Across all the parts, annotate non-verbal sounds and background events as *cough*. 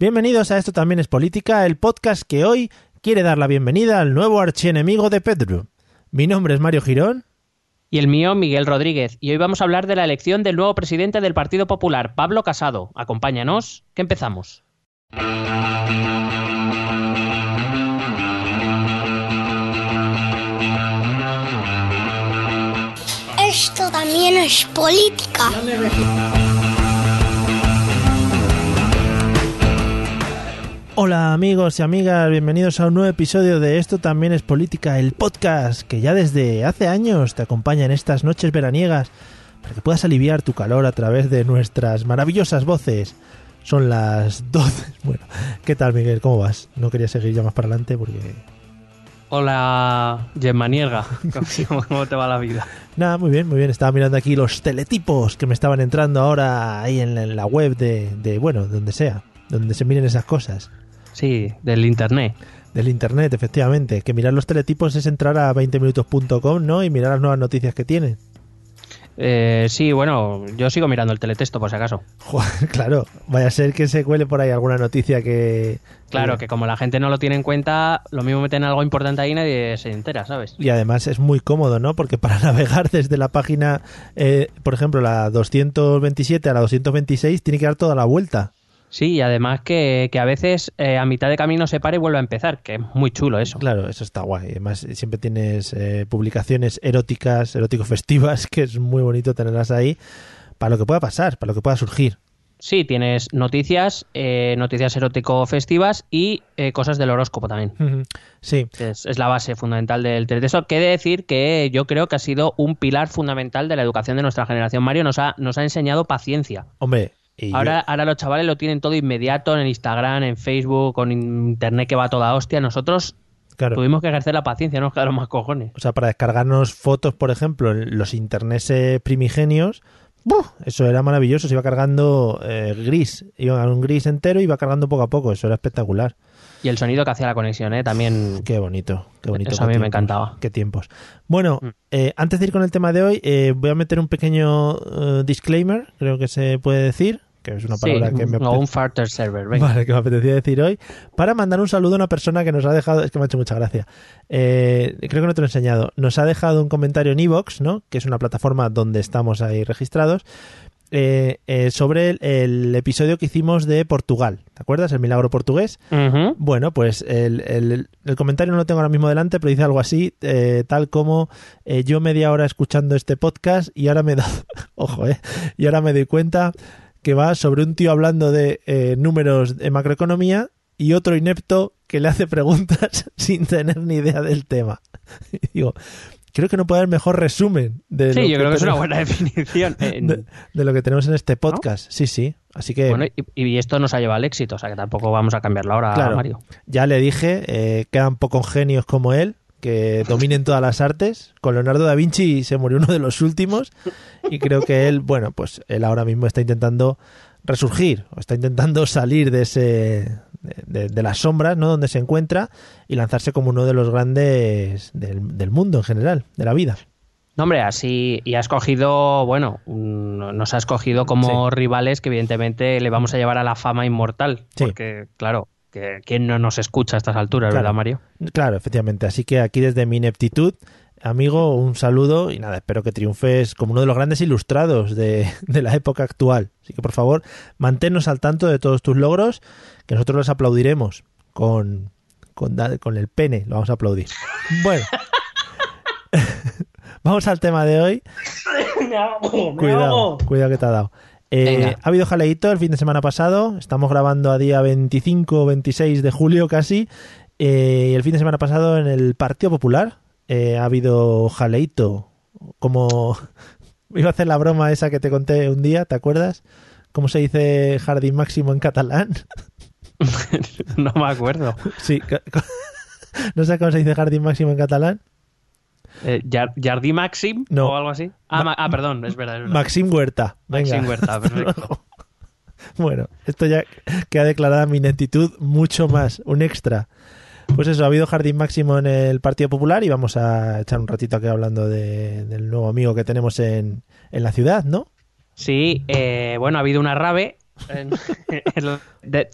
Bienvenidos a Esto también es política, el podcast que hoy quiere dar la bienvenida al nuevo archienemigo de Pedro. Mi nombre es Mario Girón. Y el mío, Miguel Rodríguez. Y hoy vamos a hablar de la elección del nuevo presidente del Partido Popular, Pablo Casado. Acompáñanos, que empezamos. Es política. Hola amigos y amigas, bienvenidos a un nuevo episodio de Esto también es política, el podcast que ya desde hace años te acompaña en estas noches veraniegas para que puedas aliviar tu calor a través de nuestras maravillosas voces. Son las 12. *laughs* Bueno, ¿qué tal Miguel? ¿Cómo vas? No quería seguir ya más para adelante porque... Hola, Gemma Nierga. *laughs* ¿Cómo, cómo te va la vida? Nada, muy bien, muy bien. Estaba mirando aquí los teletipos que me estaban entrando ahora ahí en la, en la web de, de, bueno, donde sea, donde se miren esas cosas. Sí, del internet. Del internet, efectivamente. Que mirar los teletipos es entrar a 20minutos.com, ¿no? Y mirar las nuevas noticias que tienen. Eh, sí, bueno, yo sigo mirando el teletexto por si acaso. Joder, *laughs* claro, vaya a ser que se cuele por ahí alguna noticia que... Claro, que como la gente no lo tiene en cuenta, lo mismo meten algo importante ahí y nadie se entera, ¿sabes? Y además es muy cómodo, ¿no? Porque para *laughs* navegar desde la página, eh, por ejemplo, la 227 a la 226, tiene que dar toda la vuelta. Sí, y además que, que a veces eh, a mitad de camino se para y vuelve a empezar, que es muy chulo eso. Claro, eso está guay. Además, siempre tienes eh, publicaciones eróticas, erótico-festivas, *laughs* que es muy bonito tenerlas ahí, para lo que pueda pasar, para lo que pueda surgir. Sí, tienes noticias, eh, noticias erótico-festivas y eh, cosas del horóscopo también. Sí, Es, es la base fundamental del teletexto. Que de decir que yo creo que ha sido un pilar fundamental de la educación de nuestra generación. Mario nos ha, nos ha enseñado paciencia. hombre. Y yo- Ahora, ahora los chavales lo tienen todo inmediato en el Instagram, en Facebook, con internet que va toda hostia. Nosotros claro. tuvimos que ejercer la paciencia, no *laughs* nos quedaron más cojones. O sea, para descargarnos fotos, por ejemplo, en los interneses primigenios, ¡buf! eso era maravilloso. Se iba cargando eh, gris, iba a un gris entero y iba cargando poco a poco. Eso era espectacular. Y el sonido que hacía la conexión, ¿eh? También. Qué bonito, qué bonito. Eso a mí me encantaba. Qué tiempos. Bueno, Mm. eh, antes de ir con el tema de hoy, eh, voy a meter un pequeño eh, disclaimer, creo que se puede decir, que es una Sí, palabra que me o un farter server, venga. Vale, que me apetecía decir hoy, para mandar un saludo a una persona que nos ha dejado, es que me ha hecho mucha gracia, Eh, creo que no te lo he enseñado, nos ha dejado un comentario en Evox, ¿no? que es una plataforma donde estamos ahí registrados, eh, eh, sobre el, el episodio que hicimos de Portugal, ¿te acuerdas? El milagro portugués. Bueno, pues el, el- el comentario no lo tengo ahora mismo delante, pero dice algo así, eh, tal como yo media hora escuchando este podcast y ahora me da, *laughs* ojo, eh, y ahora me doy cuenta que va sobre un tío hablando de eh, números de macroeconomía y otro inepto que le hace preguntas *laughs* sin tener ni idea del tema. *laughs* Digo, creo que no puede haber mejor resumen de, Sí, lo yo creo que es una tenemos- buena definición. *laughs* En- de, de lo que tenemos en este podcast. Sí, sí. Así que Bueno, y, y esto nos ha llevado al éxito, o sea que tampoco vamos a cambiarlo ahora, Claro. Mario. ya le dije, eh, quedan pocos genios como él, que dominen todas las artes. Con Leonardo da Vinci se murió uno de los últimos y creo que él, bueno, pues él ahora mismo está intentando resurgir, o está intentando salir de ese de, de las sombras, ¿no? Donde se encuentra y lanzarse como uno de los grandes del, del mundo en general, de la vida. No, hombre, así. Y ha escogido, bueno, nos ha escogido como rivales que, evidentemente, le vamos a llevar a la fama inmortal. Sí. Porque, claro, que ¿quién no nos escucha a estas alturas, Claro. verdad, Mario? Claro, efectivamente. Así que aquí desde mi ineptitud, amigo, un saludo y nada, espero que triunfes como uno de los grandes ilustrados de, *laughs* de la época actual. Así que por favor, manténnos al tanto de todos tus logros, que nosotros los aplaudiremos con, con, con el pene, lo vamos a aplaudir. Bueno. *laughs* Vamos al tema de hoy. *laughs* Cuidado, cuidado que te ha dado. Eh, ha habido jaleíto el fin de semana pasado. Estamos grabando a día 25 o 26 de julio casi. Eh, y el fin de semana pasado en el Partido Popular eh, ha habido jaleíto. Como *laughs* iba a hacer la broma esa que te conté un día, ¿te acuerdas? ¿Cómo se dice jardín máximo en catalán? *laughs* no me acuerdo. sí. *laughs* ¿No sabes cómo se dice jardín máximo en catalán? Eh, Jar- ¿Jardí Maxim No. o algo así? Ah, Ma- ah, perdón, es verdad. Es verdad. Maxim Huerta. Venga. Maxim Huerta, *laughs* perfecto. Bueno, esto ya queda declarada mi ineptitud mucho más, un extra. Pues eso, ha habido jardín máximo en el Partido Popular y vamos a echar un ratito aquí hablando de- del nuevo amigo que tenemos en, en la ciudad, ¿no? Sí, eh, bueno, ha habido una *laughs* rave.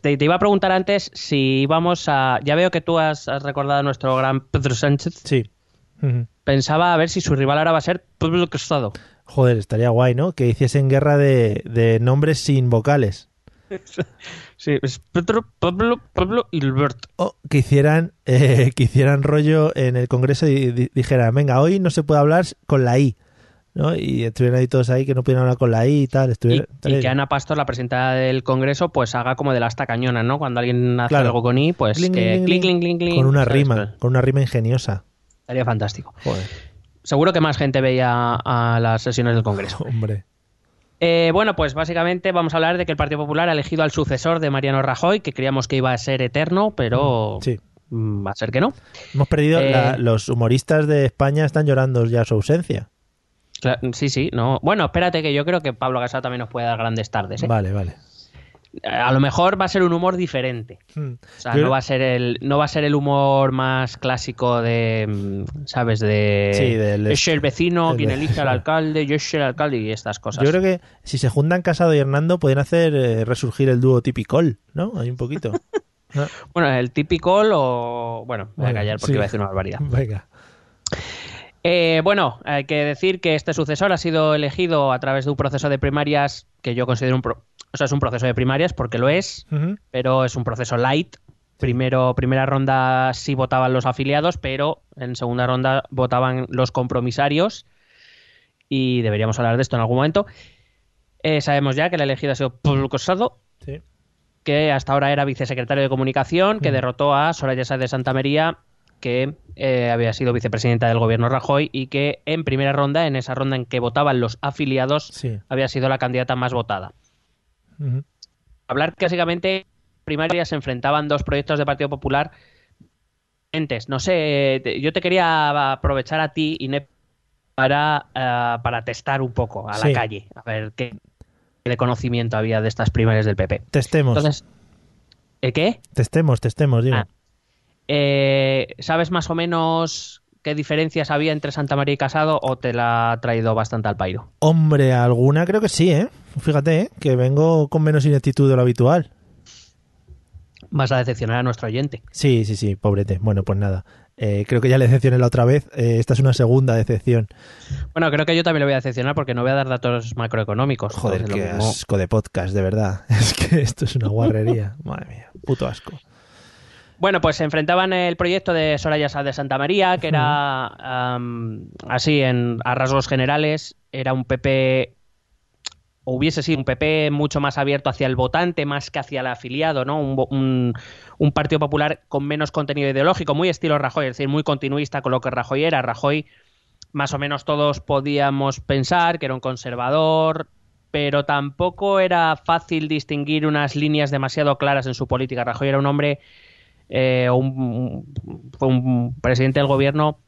te iba a preguntar antes si íbamos a... Ya veo que tú has, has recordado a nuestro gran Pedro Sánchez. Sí. Pensaba a ver si su rival ahora va a ser Pablo Casado. Joder, estaría guay, ¿no? Que hiciesen guerra de, de nombres sin vocales. *laughs* Sí, es Pedro, Pablo, Pablo y. O que hicieran, eh, que hicieran rollo en el Congreso y di- dijeran, venga, hoy no se puede hablar con la I. ¿no? Y estuvieran ahí todos ahí que no pudieran hablar con la I y tal. Y, que Ana Pastor, la presidenta del Congreso, pues haga como de la asta cañona, ¿no? Cuando alguien hace Claro. algo con I, pues Cling, que cling, cling, con una ¿sabes? rima, Pues, con una rima ingeniosa. Estaría fantástico. Joder, Seguro que más gente veía a las sesiones del Congreso. *laughs* hombre. Eh, bueno, pues básicamente vamos a hablar de que el Partido Popular ha elegido al sucesor de Mariano Rajoy, que creíamos que iba a ser eterno, pero Sí. mm, va a ser que no. Hemos perdido, Eh, la- los humoristas de España están llorando ya su ausencia. Sí, sí, no. Bueno, espérate que yo creo que Pablo Casado también nos puede dar grandes tardes. ¿eh? Vale, vale. A lo mejor va a ser un humor diferente. Hmm. O sea, Yo- no va a ser el, no va a ser el humor más clásico de, mm, ¿sabes? De Sí, del- es el vecino el quien elige al *laughs* alcalde, yo soy el alcalde y estas cosas. Yo creo que si se juntan Casado y Hernando pueden hacer eh, resurgir el dúo tipicol, ¿no? Hay un poquito. *laughs* Ah, Bueno, el típico o... Bueno, voy a callar porque sí. iba a decir una barbaridad. Venga. Eh, bueno, hay que decir que este sucesor ha sido elegido a través de un proceso de primarias que yo considero un... pro- O sea, es un proceso de primarias porque lo es, pero es un proceso light. Primero, primera ronda sí votaban los afiliados, pero en segunda ronda votaban los compromisarios. Y deberíamos hablar de esto en algún momento. Eh, sabemos ya que el elegido ha sido Pablo Casado, Sí. que hasta ahora era vicesecretario de comunicación, que derrotó a Soraya Sáez de Santa María, que eh, había sido vicepresidenta del gobierno Rajoy y que en primera ronda, en esa ronda en que votaban los afiliados, Sí. había sido la candidata más votada. Hablar que básicamente en primarias se enfrentaban dos proyectos de Partido Popular. No sé, yo te quería aprovechar a ti, Inep, para, eh, para testar un poco a Sí. la calle, a ver qué de conocimiento había de estas primarias del PP. Testemos. Entonces, ¿eh, ¿qué? Testemos, testemos, digo. Ah. Eh, ¿Sabes más o menos qué diferencias había entre Santa María y Casado o te la ha traído bastante al pairo? Hombre, alguna creo que sí, ¿eh? Fíjate, ¿eh? Que vengo con menos ineptitud de lo habitual. Vas a decepcionar a nuestro oyente. Sí, sí, sí, pobrete. Bueno, pues nada. Eh, creo que ya le decepcioné la otra vez. Eh, esta es una segunda decepción. Bueno, creo que yo también le voy a decepcionar porque no voy a dar datos macroeconómicos. Joder, qué asco de podcast, de verdad. *laughs* Es que esto es una guarrería. *laughs* Madre mía, puto asco. Bueno, pues se enfrentaban el proyecto de Soraya Sáez de Santa María, que era así, en, a rasgos generales, era un PP, o hubiese sido un PP mucho más abierto hacia el votante, más que hacia el afiliado, ¿no? Un, Partido Popular con menos contenido ideológico, muy estilo Rajoy, es decir, muy continuista con lo que Rajoy era. Rajoy, más o menos todos podíamos pensar que era un conservador, pero tampoco era fácil distinguir unas líneas demasiado claras en su política. Rajoy era un hombre eh, un presidente del gobierno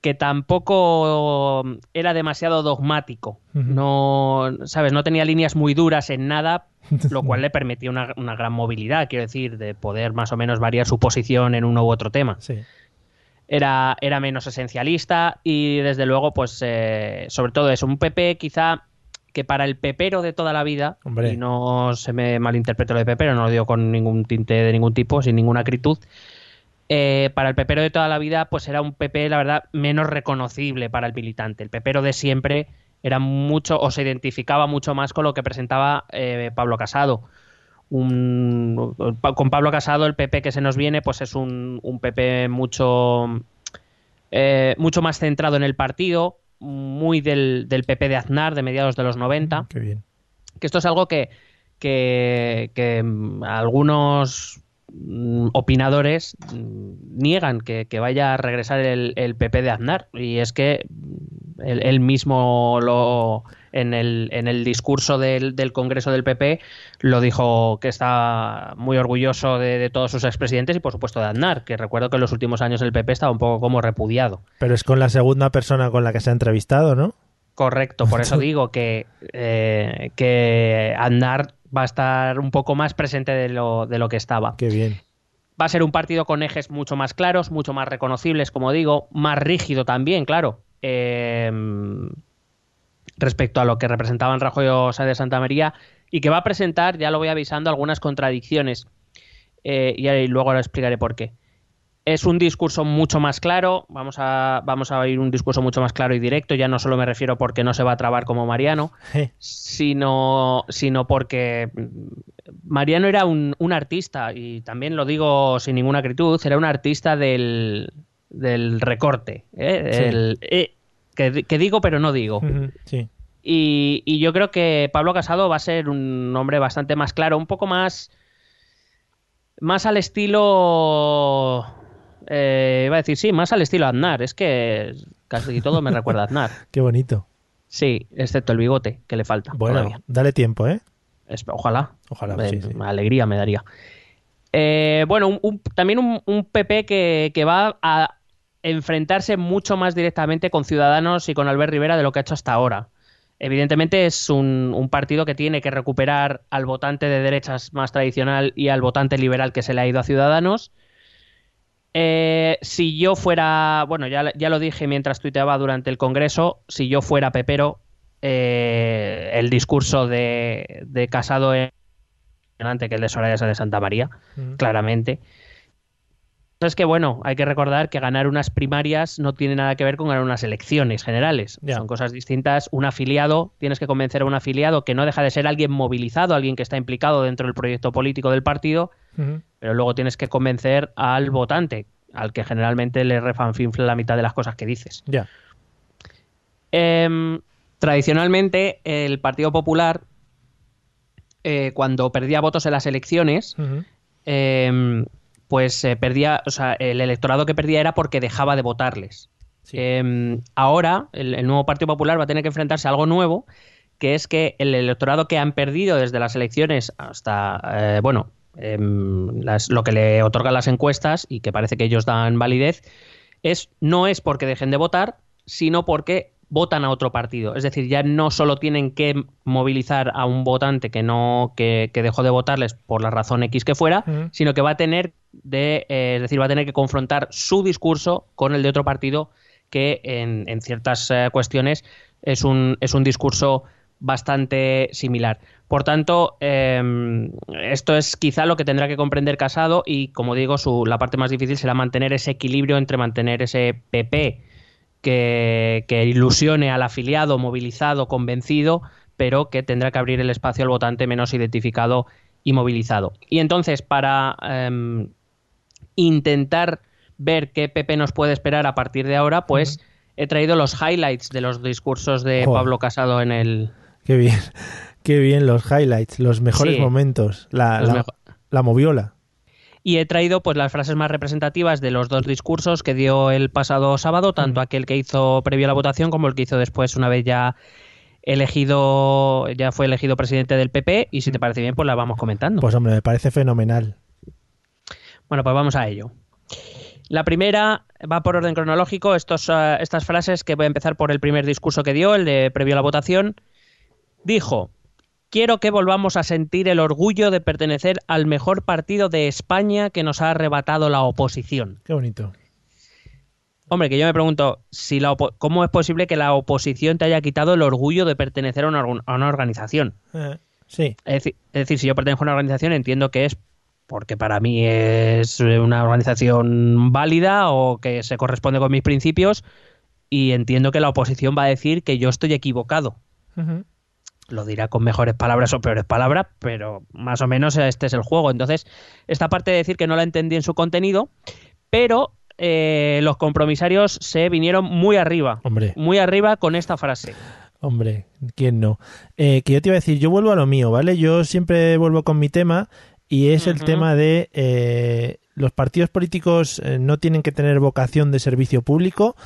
que tampoco era demasiado dogmático. No, sabes, no tenía líneas muy duras en nada, *laughs* lo cual le permitía una, una gran movilidad, quiero decir, de poder más o menos variar su posición en uno u otro tema. Sí. Era, era menos esencialista y desde luego, pues, eh, sobre todo es un PP quizá que para el pepero de toda la vida, Hombre. y no se me malinterprete lo de pepero, no lo digo con ningún tinte de ningún tipo, sin ninguna acritud, eh, para el pepero de toda la vida, pues era un PP, la verdad, menos reconocible para el militante. El pepero de siempre era mucho, o se identificaba mucho más con lo que presentaba eh, Pablo Casado. Un- con Pablo Casado, el PP que se nos viene, pues es un, un PP mucho, eh, mucho más centrado en el partido, muy del, del PP de Aznar de mediados de los 90 Qué bien. que esto es algo que, que, que, mm, algunos opinadores mm, niegan que, que vaya a regresar el, el PP de Aznar y es que mm, él, él mismo lo en el, en el discurso del, del Congreso del PP lo dijo que está muy orgulloso de, de todos sus expresidentes y por supuesto de Aznar, que recuerdo que en los últimos años el PP estaba un poco como repudiado. Pero es con la segunda persona con la que se ha entrevistado, ¿no? Correcto, por eso *laughs* digo que, eh, que Aznar va a estar un poco más presente de lo, de lo que estaba. Qué bien. Va a ser un partido con ejes mucho más claros, mucho más reconocibles, como digo, más rígido también, claro. Eh, respecto a lo que representaban Rajoy o Sáenz de Santa María y que va a presentar, ya lo voy avisando, algunas contradicciones eh, y ahí luego lo explicaré por qué. Es un discurso mucho más claro, vamos a, vamos a oír un discurso mucho más claro y directo, ya no solo me refiero porque no se va a trabar como Mariano, sino, sino porque Mariano era un, un artista, y también lo digo sin ninguna acritud, era un artista del, del recorte, ¿eh? Sí. El, eh, que, que digo pero no digo. Sí. Y, y yo creo que Pablo Casado va a ser un hombre bastante más claro, un poco más. Más al estilo. Eh, iba a decir, sí, más al estilo Aznar. Es que casi todo me recuerda a Aznar. *laughs* Qué bonito. Sí, excepto el bigote, que le falta. Bueno, todavía. dale tiempo, ¿eh? Ojalá. Ojalá, Eh, sí, sí. Alegría me daría. Eh, bueno, un- un- también un, un PP que, que va a enfrentarse mucho más directamente con Ciudadanos y con Albert Rivera de lo que ha hecho hasta ahora. Evidentemente es un partido que tiene que recuperar al votante de derechas más tradicional y al votante liberal que se le ha ido a Ciudadanos. Eh, si yo fuera, bueno, ya, ya lo dije mientras tuiteaba durante el Congreso, si yo fuera Pepero, eh, el discurso de, de Casado es impresionante que el de Soraya de Santa María, claramente. Es que, bueno, hay que recordar que ganar unas primarias no tiene nada que ver con ganar unas elecciones generales. Son cosas distintas. Un afiliado, tienes que convencer a un afiliado que no deja de ser alguien movilizado, alguien que está implicado dentro del proyecto político del partido, Pero luego tienes que convencer al votante, al que generalmente le refanfinfla la mitad de las cosas que dices. Ya. Em, tradicionalmente, el Partido Popular, eh, cuando perdía votos en las elecciones, Ujú. em, pues eh, perdía, o sea, el electorado que perdía era porque dejaba de votarles. Sí. Em, ahora, el, el nuevo Partido Popular va a tener que enfrentarse a algo nuevo, que es que el electorado que han perdido desde las elecciones hasta, eh, bueno, em, las- lo que le otorgan las encuestas y que parece que ellos dan validez, es no es porque dejen de votar, sino porque votan a otro partido. Es decir, ya no solo tienen que movilizar a un votante que no que, que dejó de votarles por la razón X que fuera, sino que va a tener de, eh, es decir, va a tener que confrontar su discurso con el de otro partido que en, en ciertas eh, cuestiones es un, es un discurso bastante similar. Por tanto, eh, esto es quizá lo que tendrá que comprender Casado y, como digo, su, la parte más difícil será mantener ese equilibrio entre mantener ese PP que, que ilusione al afiliado movilizado, convencido, pero que tendrá que abrir el espacio al votante menos identificado y movilizado. Y entonces, para em, intentar ver qué PP nos puede esperar a partir de ahora, pues he traído los highlights de los discursos de Joder. Pablo Casado en el... Qué bien. *laughs* Qué bien los highlights, los mejores Sí. momentos. La, la, mejo- la moviola. Y he traído pues las frases más representativas de los dos discursos que dio el pasado sábado, tanto aquel que hizo previo a la votación como el que hizo después una vez ya elegido, ya fue elegido presidente del PP y si te parece bien pues la vamos comentando. Pues hombre, me parece fenomenal. Bueno, pues vamos a ello. La primera va por orden cronológico, estos, eh, estas frases que voy a empezar por el primer discurso que dio, el de previo a la votación. Dijo, quiero que volvamos a sentir el orgullo de pertenecer al mejor partido de España que nos ha arrebatado la oposición. Qué bonito. Hombre, que yo me pregunto, si la opo- ¿cómo es posible que la oposición te haya quitado el orgullo de pertenecer a una, a una organización? Eh, sí, Es decir, es decir, si yo pertenezco a una organización, entiendo que es porque para mí es una organización válida o que se corresponde con mis principios y entiendo que la oposición va a decir que yo estoy equivocado. Ujú. Lo dirá con mejores palabras o peores palabras, pero más o menos este es el juego. Entonces, esta parte de decir que no la entendí en su contenido, pero eh, los compromisarios se vinieron muy arriba, Hombre. muy arriba con esta frase. Hombre, ¿quién no? Eh, que yo te iba a decir, yo vuelvo a lo mío, ¿vale? Yo siempre vuelvo con mi tema y es el tema de eh, los partidos políticos eh, no tienen que tener vocación de servicio público.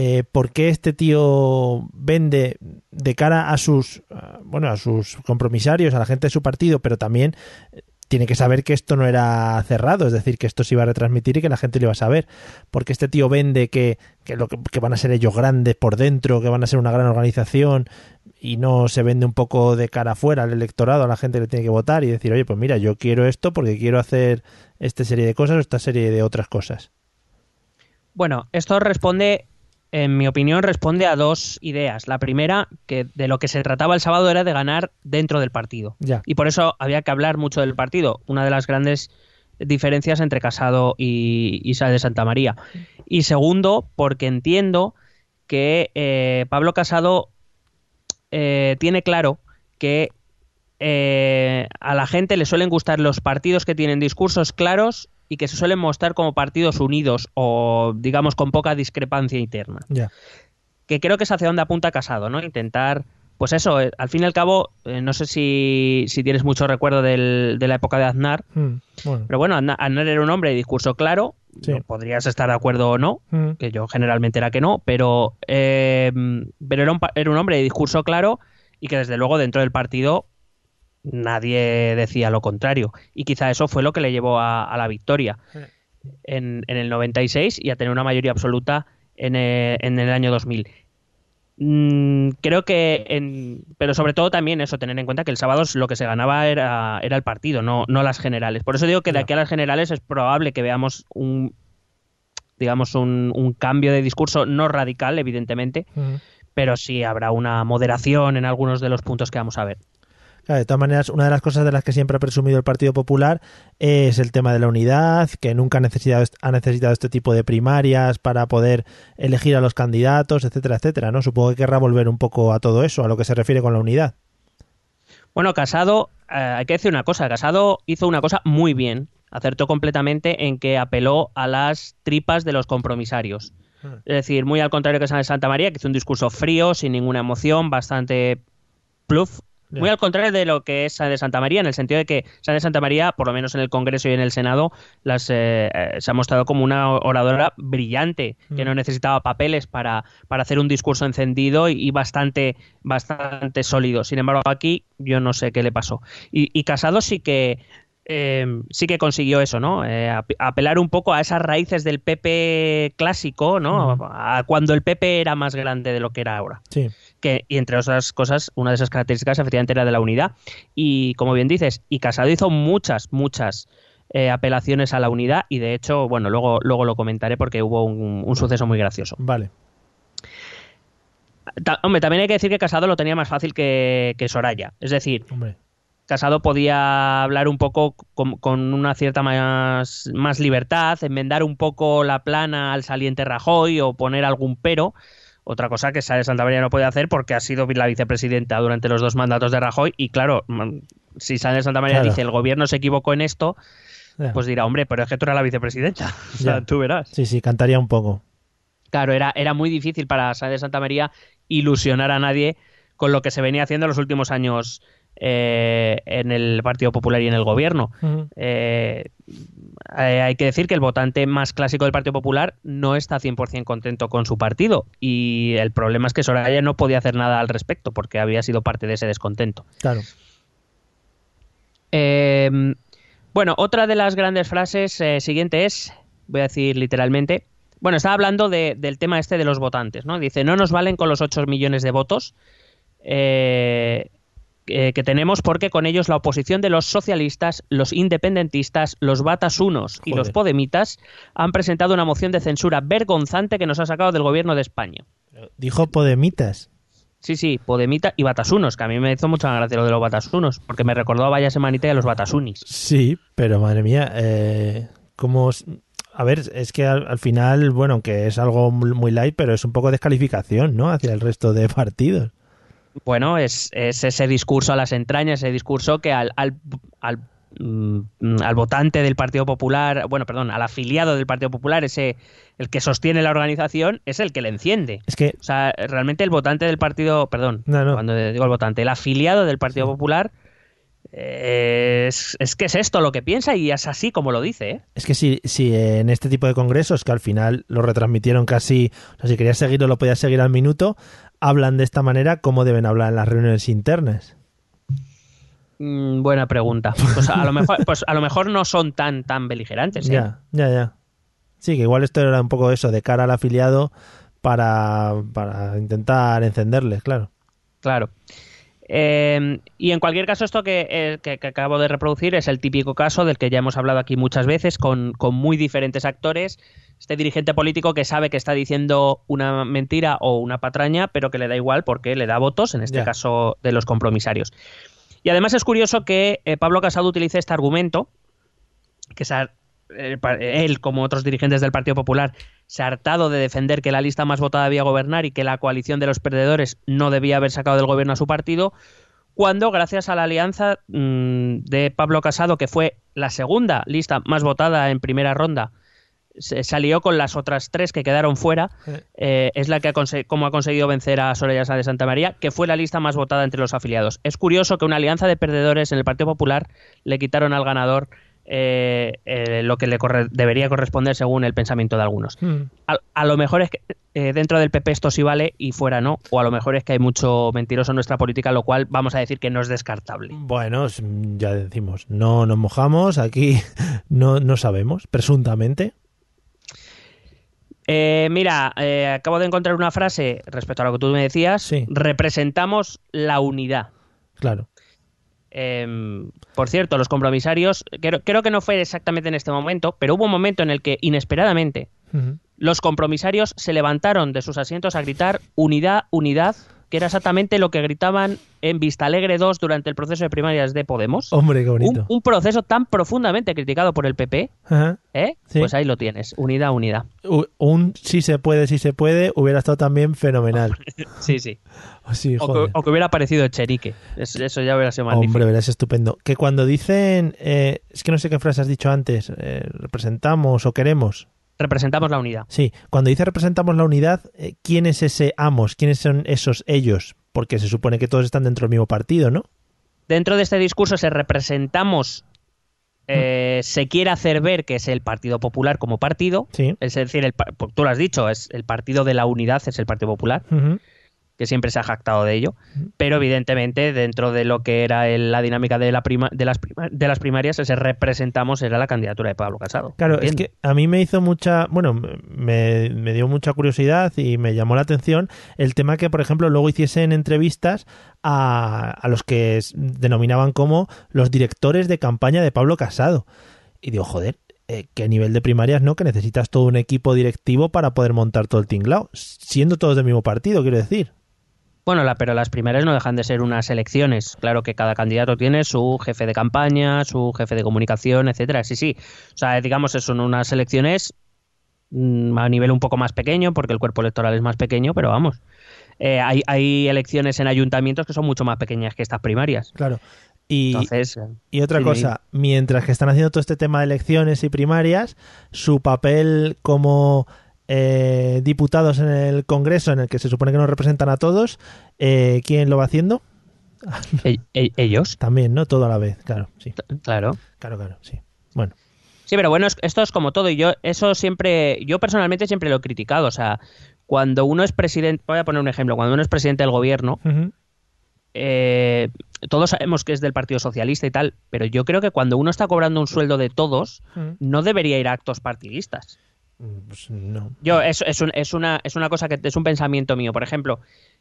Eh, ¿Por qué este tío vende de cara a sus, ah, bueno, a sus compromisarios, a la gente de su partido, pero también eh, tiene que saber que esto no era cerrado, es decir, que esto se iba a retransmitir y que la gente lo iba a saber. Porque este tío vende que, que, lo que van a ser ellos grandes por dentro, que van a ser una gran organización y no se vende un poco de cara afuera al electorado, a la gente que le tiene que votar y decir, oye, pues mira, yo quiero esto porque quiero hacer esta serie de cosas o esta serie de otras cosas. Bueno, esto responde, en mi opinión, responde a dos ideas. La primera, que de lo que se trataba el sábado era de ganar dentro del partido. Ya. Y por eso había que hablar mucho del partido. Una de las grandes diferencias entre Casado y Isa de Santa María. Y segundo, porque entiendo que eh, Pablo Casado eh, tiene claro que eh, a la gente le suelen gustar los partidos que tienen discursos claros y que se suelen mostrar como partidos unidos o digamos con poca discrepancia interna. Que creo que es hacia donde apunta Casado, ¿no? Intentar, pues eso, eh, al fin y al cabo, eh, no sé si, si tienes mucho recuerdo del- de la época de Aznar, Mm, bueno. pero bueno, Aznar, Aznar era un hombre de discurso claro, Sí. no podrías estar de acuerdo o no, Mm, que yo generalmente era que no, pero, eh, pero era, un, era un hombre de discurso claro y que desde luego dentro del partido nadie decía lo contrario. Y quizá eso fue lo que le llevó a, a la victoria en, en el 96 y a tener una mayoría absoluta en el, en el año 2000. Mm, creo que, en, pero sobre todo también eso, tener en cuenta que el sábado lo que se ganaba era, era el partido, no, no las generales. Por eso digo que de aquí a las generales es probable que veamos un, digamos, un, un cambio de discurso no radical, evidentemente, pero sí habrá una moderación en algunos de los puntos que vamos a ver. Claro, de todas maneras, una de las cosas de las que siempre ha presumido el Partido Popular es el tema de la unidad, que nunca ha necesitado, ha necesitado este tipo de primarias para poder elegir a los candidatos, etcétera, etcétera, ¿no? Supongo que querrá volver un poco a todo eso, a lo que se refiere con la unidad. Bueno, Casado, eh, hay que decir una cosa, Casado hizo una cosa muy bien, acertó completamente en que apeló a las tripas de los compromisarios. Es decir, muy al contrario que San de Santa María, que hizo un discurso frío, sin ninguna emoción, bastante pluf. Muy al contrario de lo que es San de Santa María, en el sentido de que San de Santa María, por lo menos en el Congreso y en el Senado, las, eh, eh, se ha mostrado como una oradora brillante, que Mm. no necesitaba papeles para, para hacer un discurso encendido y, y bastante, bastante sólido. Sin embargo, aquí yo no sé qué le pasó. Y, y Casado sí que eh, sí que consiguió eso, ¿no? Eh, ap- apelar un poco a esas raíces del PP clásico, ¿no? Ujú. A cuando el PP era más grande de lo que era ahora Sí. Que y entre otras cosas una de esas características efectivamente era de la unidad y como bien dices y Casado hizo muchas muchas eh, apelaciones a la unidad y de hecho bueno luego luego lo comentaré porque hubo un, un suceso muy gracioso Vale. Ta- hombre también hay que decir que Casado lo tenía más fácil que, que Soraya es decir Hombre. Casado podía hablar un poco con, con una cierta más, más libertad, enmendar un poco la plana al saliente Rajoy o poner algún pero. Otra cosa que Sáenz de Santa María no puede hacer porque ha sido la vicepresidenta durante los dos mandatos de Rajoy. Y claro, mm, si Sáenz de Santa María Claro. dice el gobierno se equivocó en esto, pues dirá, hombre, pero es que tú eras la vicepresidenta. *laughs* O sea, tú verás. Sí, sí, cantaría un poco. Claro, era, era muy difícil para Sáenz de Santa María ilusionar a nadie con lo que se venía haciendo en los últimos años eh, en el Partido Popular y en el gobierno. Eh, eh, hay que decir que el votante más clásico del Partido Popular no está 100% contento con su partido y el problema es que Soraya no podía hacer nada al respecto porque había sido parte de ese descontento. Claro. Eh, bueno, otra de las grandes frases eh, siguiente es voy a decir literalmente. Bueno, estaba hablando de- del tema este de los votantes, ¿no? Dice, no nos valen con los 8 millones de votos eh, que, que tenemos porque con ellos la oposición de los socialistas, los independentistas, los batasunos y Joder. los podemitas han presentado una moción de censura vergonzante que nos ha sacado del gobierno de España. Dijo Podemitas. Sí, sí, Podemita y Batasunos, que a mí me hizo mucha gracia lo de los Batasunos, porque me recordó a Vaya Semanita y a los Batasunis. Sí, pero madre mía, eh, ¿cómo s- A ver, es que al, al final, bueno, aunque es algo muy muy light, pero es un poco descalificación, ¿no? Hacia el resto de partidos. Bueno, es, es ese discurso a las entrañas, ese discurso que al, al, al, mm, al votante del Partido Popular, bueno, perdón, al afiliado del Partido Popular, ese el que sostiene la organización, es el que le enciende. Es que, O sea, realmente el votante del partido, perdón, No, no. cuando digo el votante, el afiliado del Partido Popular, eh, es, es que es esto lo que piensa y es así como lo dice, ¿eh? es que si, si en este tipo de congresos, que al final lo retransmitieron casi, o sea, si querías seguirlo, lo podías seguir al minuto, hablan de esta manera, ¿cómo deben hablar en las reuniones internas? Mm, buena pregunta. Pues a lo mejor, pues a lo mejor no son tan, tan beligerantes. ¿eh? Ya, ya, ya. Sí, que igual esto era un poco eso, de cara al afiliado para, para intentar encenderles, claro. Claro. Eh, y en cualquier caso, esto que, eh, que- que acabo de reproducir es el típico caso del que ya hemos hablado aquí muchas veces, con, con muy diferentes actores. Este dirigente político que sabe que está diciendo una mentira o una patraña, pero que le da igual porque le da votos, en este caso de los compromisarios. Y además es curioso que eh, Pablo Casado utilice este argumento, que pa- él, como otros dirigentes del Partido Popular, se ha hartado de defender que la lista más votada debía gobernar y que la coalición de los perdedores no debía haber sacado del gobierno a su partido, cuando gracias a la alianza mm, de Pablo Casado, que fue la segunda lista más votada en primera ronda, se salió con las otras tres que quedaron fuera, eh, es la que ha como ha conseguido vencer a Soraya Sáenz de Santa María, que fue la lista más votada entre los afiliados. Es curioso que una alianza de perdedores en el Partido Popular le quitaron al ganador eh, eh, lo que le corre- debería corresponder según el pensamiento de algunos. A, a lo mejor es que eh, dentro del PP esto sí vale y fuera no, o a lo mejor es que hay mucho mentiroso en nuestra política, lo cual vamos a decir que no es descartable. Bueno, ya decimos, no nos mojamos, aquí *laughs* no, no sabemos, presuntamente. Eh, mira, eh, acabo de encontrar una frase respecto a lo que tú me decías. Sí. Representamos la unidad. Claro. Eh, por cierto, los compromisarios, creo, creo que no fue exactamente en este momento, pero hubo un momento en el que inesperadamente los compromisarios se levantaron de sus asientos a gritar unidad, unidad, que era exactamente lo que gritaban en Vista Alegre 2 durante el proceso de primarias de Podemos. Hombre, qué bonito. Un, un proceso tan profundamente criticado por el PP, Ajá. ¿eh? Sí. Pues ahí lo tienes, unidad, unidad. U- Un si se puede, si se puede, hubiera estado también fenomenal. *laughs* Sí, sí. Sí, O que, joder. o que hubiera aparecido Echenique. Es- Eso ya hubiera sido magnífico. Hombre, verás, estupendo. Que cuando dicen, eh, es que no sé qué frase has dicho antes, eh, representamos o queremos. Representamos la unidad. Sí, cuando dice representamos la unidad, eh, ¿quién es ese amos? ¿Quiénes son esos ellos? Porque se supone que todos están dentro del mismo partido, ¿no? Dentro de este discurso se representamos, eh, se quiere hacer ver que es el Partido Popular como partido. Sí. Es decir, el, tú lo has dicho, es el partido de la unidad, es el Partido Popular, Ujú. Que siempre se ha jactado de ello. Pero evidentemente, dentro de lo que era el- la dinámica de, la prima- de, las prima- de las primarias, ese representamos era la candidatura de Pablo Casado. Claro, es que a mí me hizo mucha, bueno, me, me dio mucha curiosidad y me llamó la atención el tema que, por ejemplo, luego hiciesen entrevistas a, a los que denominaban como los directores de campaña de Pablo Casado. Y digo, joder, eh, ¿qué nivel de primarias no? Que necesitas todo un equipo directivo para poder montar todo el tinglao, siendo todos del mismo partido, quiero decir. Bueno, la, pero las primarias no dejan de ser unas elecciones. Claro que cada candidato tiene su jefe de campaña, su jefe de comunicación, etcétera. Sí, sí. O sea, digamos, son unas elecciones mm, a nivel un poco más pequeño, porque el cuerpo electoral es más pequeño, pero vamos. Eh, hay, hay elecciones en ayuntamientos que son mucho más pequeñas que estas primarias. Claro. Y, Entonces, Y otra Sí, cosa, mientras que están haciendo todo este tema de elecciones y primarias, su papel como eh, diputados en el Congreso, en el que se supone que nos representan a todos, eh, ¿quién lo va haciendo? *laughs* e- e- ellos, También, ¿no? Todo a la vez, claro, sí. claro. Claro, claro, sí. Bueno, Sí, pero bueno, es- esto es como todo. Y yo, eso siempre, yo personalmente siempre lo he criticado. O sea, cuando uno es presidente, voy a poner un ejemplo, cuando uno es presidente del gobierno, eh, todos sabemos que es del Partido Socialista y tal, pero yo creo que cuando uno está cobrando un sueldo de todos, no debería ir a actos partidistas. Pues no. Yo, es, es, un- es una, es una cosa que es un pensamiento mío. Por ejemplo,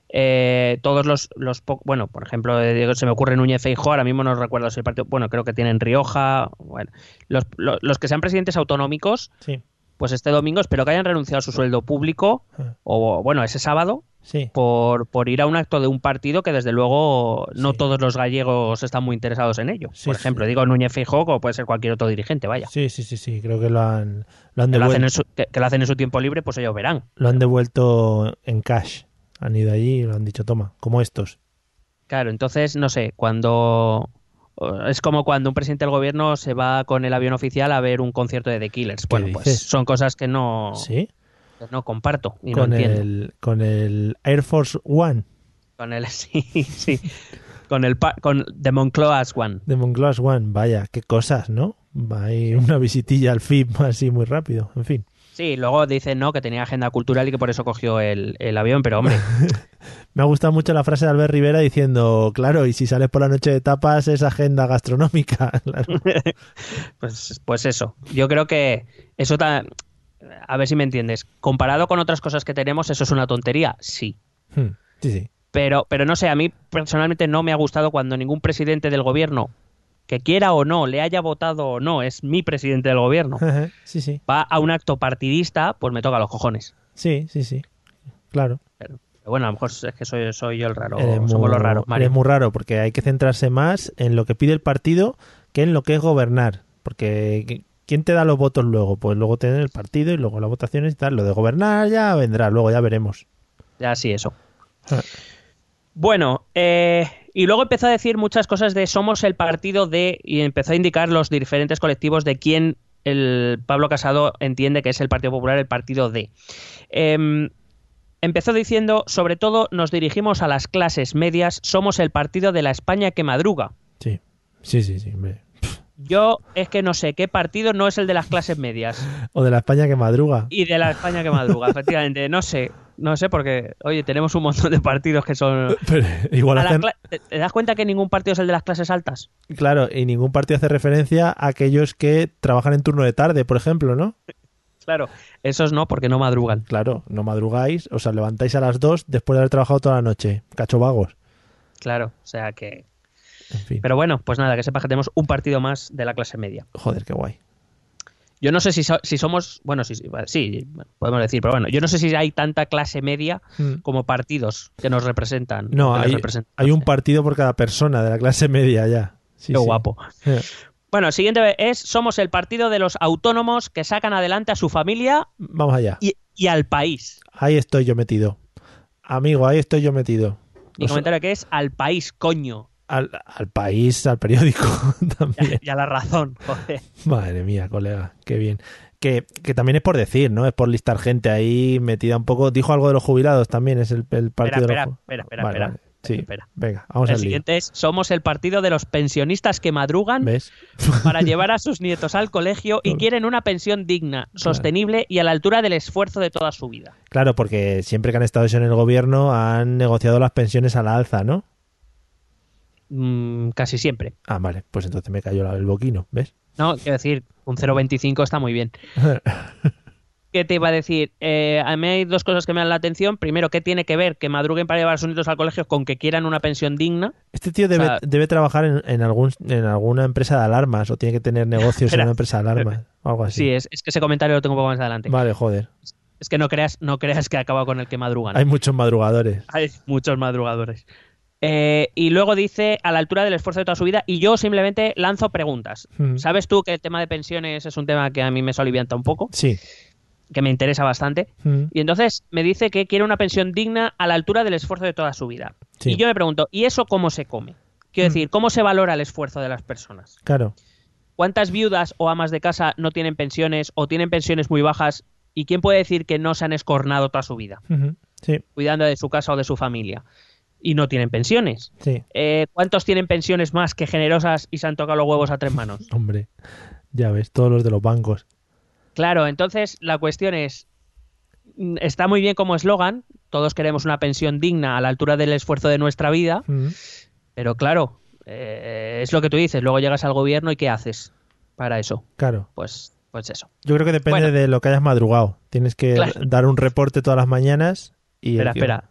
eh, todos los, los bueno, por ejemplo, eh, se me ocurre Núñez Feijóo, ahora mismo no recuerdo si el partido, bueno, creo que tienen Rioja, bueno, los, lo- los que sean presidentes autonómicos, Sí, pues este domingo espero que hayan renunciado a su sueldo público, o bueno, ese sábado, sí. por, por ir a un acto de un partido que desde luego no Sí. todos los gallegos están muy interesados en ello. Sí, por ejemplo, digo Núñez Feijóo o puede ser cualquier otro dirigente, vaya. Sí, sí, sí, sí, creo que lo han, lo han, Que lo, hacen devuelto, en su, que- que lo hacen en su tiempo libre, pues ellos verán. lo han devuelto en cash. Han ido allí y lo han dicho, toma, como estos. Claro, entonces, no sé, cuando... Es como cuando un presidente del gobierno se va con el avión oficial a ver un concierto de The Killers. Bueno, pues dices? son cosas que no, Sí, no comparto y con no entiendo. el, con el Air Force One Con el... *laughs* Sí, sí. Con el... Con The Moncloas One. de Moncloas One. Vaya, qué cosas, ¿no? Va ahí una visitilla al FIP *laughs* así muy rápido. En fin. Sí, luego dicen, ¿no? Que tenía agenda cultural y que por eso cogió el, el avión, pero hombre... *laughs* Me ha gustado mucho la frase de Albert Rivera diciendo, claro, y si sales por la noche de tapas es agenda gastronómica. Claro. Pues, pues eso. Yo creo que eso ta- A ver si me entiendes. Comparado con otras cosas que tenemos, eso es una tontería. Sí. Hmm, Sí, sí. Pero, pero no sé, a mí personalmente no me ha gustado cuando ningún presidente del gobierno, que quiera o no, le haya votado o no, es mi presidente del gobierno, *laughs* Sí, sí. va a un acto partidista, pues me toca los cojones. Sí, sí, sí. Claro. Pero, pero bueno, a lo mejor es que soy, soy yo el raro. Eres somos muy- los raros, eres muy raro porque hay que centrarse más en lo que pide el partido que en lo que es gobernar. Porque ¿quién te da los votos luego? Pues luego te dan el partido y luego las votaciones y tal. Lo de gobernar ya vendrá, luego ya veremos. Ya sí, eso. Ah. Bueno, eh, y luego empezó a decir muchas cosas de somos el partido de, y empezó a indicar los diferentes colectivos de quién el Pablo Casado entiende que es el Partido Popular, el partido de. Em, empezó diciendo, sobre todo nos dirigimos a las clases medias, somos el partido de la España que madruga. Sí, sí, sí, sí. Yo es que no sé qué partido no es el de las clases medias O de la España que madruga. y de la España que madruga, *laughs* efectivamente. No sé, no sé porque, oye, tenemos un montón de partidos que son... *laughs* Pero igual hacen, ¿Te, te das cuenta que ningún partido es el de las clases altas? claro, y ningún partido hace referencia a aquellos que trabajan en turno de tarde, por ejemplo, ¿no? Claro, esos no, porque no madrugan. Claro, no madrugáis, os levantáis a las 2 después de haber trabajado toda la noche. Cacho vagos. Claro, o sea que... En fin. Pero bueno, pues nada, que sepas que tenemos un partido más de la clase media. Joder, qué guay. Yo no sé si, so- si somos... Bueno, sí, podemos decir, pero bueno, yo no sé si hay tanta clase media Mm. como partidos que nos representan. No, hay, representan, hay un partido por cada persona de la clase *laughs* media ya. Sí, Qué sí. guapo. Eh, Bueno, siguiente es, somos el partido de los autónomos que sacan adelante a su familia Vamos allá. y, y al país. Ahí estoy yo metido. Amigo, ahí estoy yo metido. Mi comentario que es al país, coño. Al, al país, al periódico *laughs* también. Y a la razón, joder. Madre mía, colega, qué bien. Que, que también es por decir, ¿no? Es por listar gente ahí metida un poco. Dijo algo de los jubilados también, es el, el partido espera, de los espera, espera, Vale, espera. vale. Sí, Espera. venga, vamos el lío. siguiente es, somos el partido de los pensionistas que madrugan ¿Ves? *laughs* para llevar a sus nietos al colegio y quieren una pensión digna, sostenible y a la altura del esfuerzo de toda su vida. Claro, porque siempre que han estado en el gobierno han negociado las pensiones a la alza, ¿no? Mm, casi siempre. Ah, vale, pues entonces me cayó el boquino, ¿ves? No, quiero decir, un 0,25 está muy bien. *laughs* ¿Qué te iba a decir? Eh, a mí hay dos cosas que me dan la atención. Primero, ¿qué tiene que ver que madruguen para llevar a sus nietos al colegio con que quieran una pensión digna? Este tío debe, O sea- debe trabajar en, en algún, en alguna empresa de alarmas o tiene que tener negocios en una empresa de alarmas o algo así. Sí, es, es que ese comentario lo tengo un poco más adelante. Vale, joder. Es que no creas, no creas que acaba con el que madrugan. Hay muchos madrugadores. Hay muchos madrugadores. Eh, y luego dice a la altura del esfuerzo de toda su vida y yo simplemente lanzo preguntas. Mm. ¿Sabes tú que el tema de pensiones es un tema que a mí me solivianta un poco, Sí. que me interesa bastante? Mm. Y entonces me dice que quiere una pensión digna a la altura del esfuerzo de toda su vida. Sí. Y yo me pregunto, ¿y eso cómo se come? Quiero Mm. decir, ¿cómo se valora el esfuerzo de las personas? Claro. ¿Cuántas viudas o amas de casa no tienen pensiones o tienen pensiones muy bajas? ¿Y quién puede decir que no se han escornado toda su vida. Sí, cuidando de su casa o de su familia? Y no tienen pensiones. sí. Eh, ¿Cuántos tienen pensiones más que generosas y se han tocado los huevos a tres manos? *laughs* Hombre, ya ves, todos los de los bancos. Claro, entonces la cuestión es, mm, está muy bien como eslogan, todos queremos una pensión digna a la altura del esfuerzo de nuestra vida, Mm. Pero claro, eh, es lo que tú dices. Luego llegas al gobierno y ¿qué haces para eso? Claro. Pues, pues eso. Yo creo que depende Bueno. de lo que hayas madrugado. Tienes que Claro. dar un reporte todas las mañanas y... Espera, espera.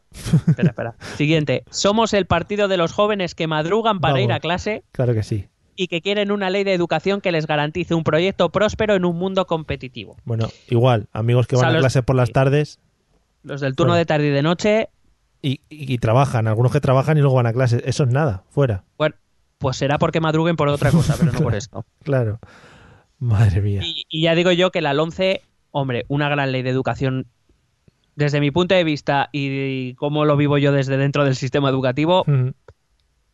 espera, espera. *laughs* Siguiente. Somos el partido de los jóvenes que madrugan para ir a clase Claro que sí. y que quieren una ley de educación que les garantice un proyecto próspero en un mundo competitivo. Bueno, igual, amigos que O sea, van a clase por las tardes Los del turno Bueno. de tarde y de noche, y, y- y trabajan, algunos que trabajan y luego van a clase. Eso es nada, fuera. bueno, pues será porque madruguen por otra cosa, pero no por *laughs* esto. Claro. Madre mía. Y, y ya digo yo que la 11, hombre, una gran ley de educación, desde mi punto de vista y, cómo lo vivo yo desde dentro del sistema educativo, Mm,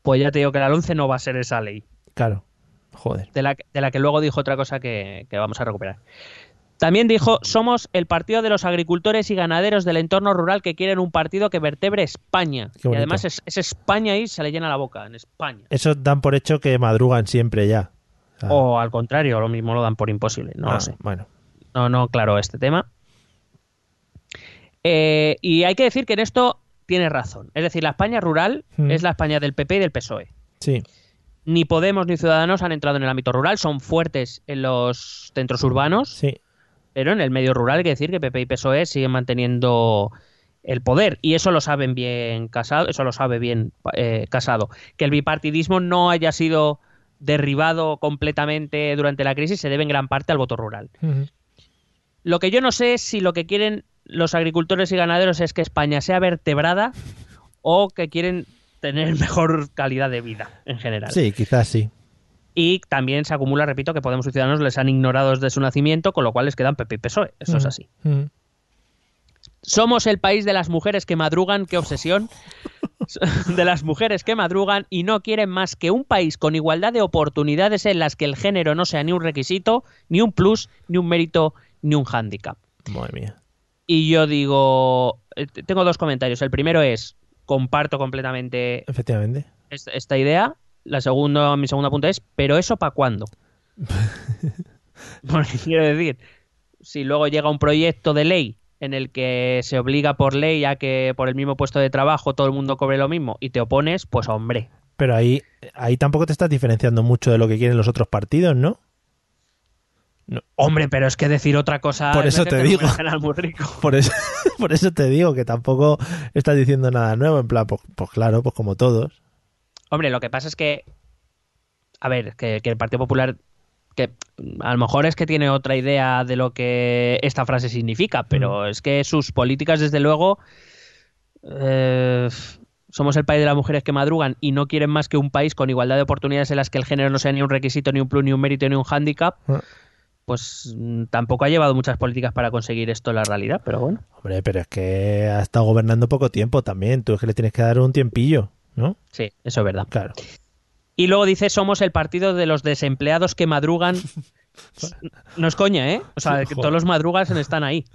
pues ya te digo que la 11 no va a ser esa ley, Claro. Joder. de la, de la que luego dijo otra cosa que, que vamos a recuperar. También dijo, somos el partido de los agricultores y ganaderos del entorno rural que quieren un partido que vertebre España. Y además es, es España y se le llena la boca, en España. Eso dan por hecho que madrugan siempre ya. O al contrario, lo mismo lo dan por imposible, no ah, lo sé. Bueno. No, no, claro, este tema. Eh, y hay que decir que en esto tiene razón. Es decir, la España rural Mm. es la España del PP y del PSOE. Sí. Ni Podemos ni Ciudadanos han entrado en el ámbito rural, son fuertes en los centros urbanos, Sí. pero en el medio rural hay que decir que PP y PSOE siguen manteniendo el poder y eso lo saben bien casado, eso lo sabe bien eh, casado. Que el bipartidismo no haya sido derribado completamente durante la crisis se debe en gran parte al voto rural. Lo que yo no sé es si lo que quieren los agricultores y ganaderos es que España sea vertebrada o que quieren tener *laughs* mejor calidad de vida en general. Sí, quizás sí. Y también se acumula, repito, que Podemos y Ciudadanos les han ignorado desde su nacimiento, con lo cual les quedan PP y PSOE. Eso es Ujú. así. Ujú. Somos el país de las mujeres que madrugan, qué obsesión. *laughs* De las mujeres que madrugan y no quieren más que un país con igualdad de oportunidades en las que el género no sea ni un requisito, ni un plus, ni un mérito, ni un hándicap. Madre mía. Y yo digo, eh, tengo dos comentarios. El primero es, comparto completamente Efectivamente. esta, esta idea. La segunda, mi segunda punta es, pero eso para cuándo? *laughs* Porque quiero decir, si luego llega un proyecto de ley en el que se obliga por ley a que por el mismo puesto de trabajo todo el mundo cobre lo mismo y te opones, pues hombre, Pero ahí, ahí tampoco te estás diferenciando mucho de lo que quieren los otros partidos, ¿no? Hombre, pero es que decir otra cosa. Por es eso te digo. muy rico. *laughs* Por eso, *laughs* por eso te digo que tampoco estás diciendo nada nuevo. En plan, pues, pues claro, pues como todos. Hombre, lo que pasa es que, a ver, que, que el Partido Popular, que a lo mejor es que tiene otra idea de lo que esta frase significa, pero es que sus políticas, desde luego, eh, somos el país de las mujeres que madrugan y no quieren más que un país con igualdad de oportunidades en las que el género no sea ni un requisito, ni un plus, ni un mérito, ni un hándicap. Ah. Pues mm, tampoco ha llevado muchas políticas para conseguir esto en la realidad, pero bueno. Hombre, pero es que ha estado gobernando poco tiempo también. Tú es que le tienes que dar un tiempillo, ¿no? Sí, eso es verdad. Claro. Y luego dice, somos el partido de los desempleados que madrugan. *laughs* No es coña, ¿eh? O sea, que todos los madrugas están ahí.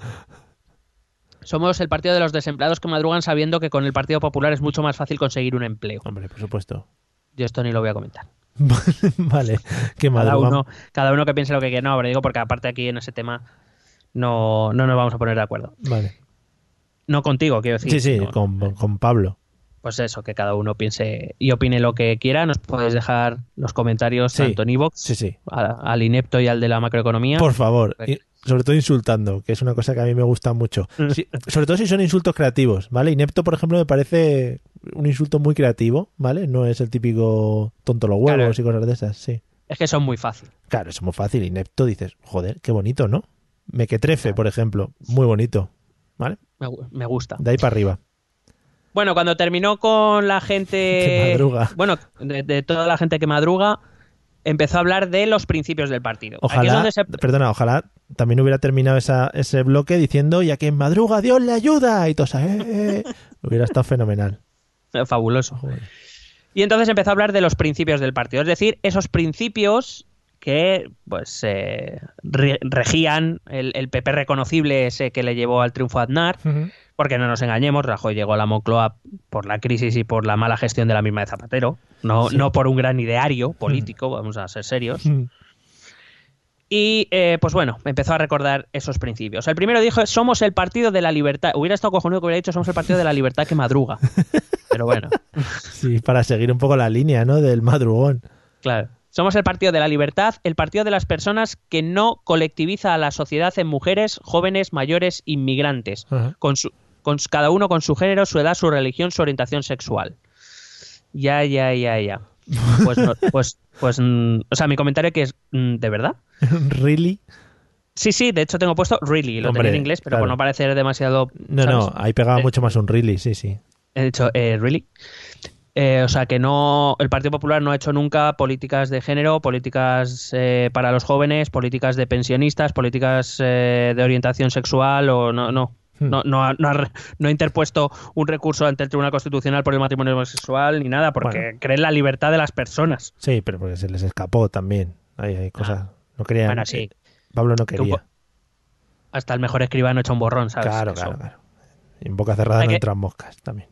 Somos el partido de los desempleados que madrugan sabiendo que con el Partido Popular es mucho más fácil conseguir un empleo. Hombre, por supuesto. Yo esto ni lo voy a comentar. *laughs* vale, qué Cada madrugan. uno, cada uno que piense lo que quiera. No, pero digo porque aparte aquí en ese tema no, no nos vamos a poner de acuerdo. Vale. No contigo, quiero decir. Sí, sí, con, con Pablo. Pues eso, que cada uno piense y opine lo que quiera. Nos podéis dejar los comentarios Sí. tanto en iVoox, Sí, sí. a- al inepto y al de la macroeconomía. Por favor. Sobre todo insultando, que es una cosa que a mí me gusta mucho. Sí, sobre todo si son insultos creativos, ¿vale? Inepto, por ejemplo, me parece un insulto muy creativo, ¿vale? No es el típico tonto los huevos Claro. y cosas de esas, sí. Es que son muy fácil. Claro, es muy fácil. Inepto dices, joder, qué bonito, ¿no? Mequetrefe, por ejemplo, muy bonito, ¿vale? Me, gu- me gusta. De ahí para arriba. Bueno, cuando terminó con la gente. *laughs* Que madruga. Bueno, de, de toda la gente que madruga, empezó a hablar de los principios del partido. Ojalá, se- perdona, ojalá también hubiera terminado esa, ese bloque diciendo, y a quien madruga, Dios le ayuda, y todos, eh, eh. *laughs* hubiera estado fenomenal. Fabuloso. Joder. Y entonces empezó a hablar de los principios del partido. Es decir, esos principios que pues eh, re- regían el, el PP reconocible ese que le llevó al triunfo a Aznar. Porque no nos engañemos, Rajoy llegó a la Moncloa por la crisis y por la mala gestión de la misma de Zapatero, no, Sí. no por un gran ideario político, vamos a ser serios. Mm. Y eh, pues bueno, empezó a recordar esos principios. El primero dijo, somos el partido de la libertad. Hubiera estado cojonudo que hubiera dicho, somos el partido de la libertad que madruga. *laughs* Pero bueno, Sí, para seguir un poco la línea, ¿no? Del madrugón. claro. Somos el partido de la libertad, el partido de las personas que no colectiviza a la sociedad en mujeres, jóvenes, mayores, inmigrantes, con su, con cada uno con su género, su edad, su religión, su orientación sexual. Ya, ya, ya, ya. Pues, no- *laughs* pues, pues, mm, o sea, mi comentario que es, mm, ¿de verdad? *laughs* ¿Really? Sí, sí, de hecho tengo puesto really, lo Hombre, tenía en inglés, pero claro. por no parecer demasiado... No, ¿sabes? no, ahí pegaba Eh, mucho más un really, sí, sí. He dicho, eh, ¿really? Eh, o sea, que no, el Partido Popular no ha hecho nunca políticas de género, políticas eh, para los jóvenes, políticas de pensionistas, políticas eh, de orientación sexual o no, no. Hmm. No, no, ha, no ha no ha interpuesto un recurso ante el Tribunal Constitucional por el matrimonio homosexual ni nada, porque Bueno. cree en la libertad de las personas. Sí, pero porque se les escapó también. Hay, hay cosas. No querían. Ah. Bueno, sí. Pablo no quería. Hasta el mejor escribano echa un borrón, ¿sabes? Claro, Eso. claro, claro. Y en boca cerrada Hay no que- entran moscas también.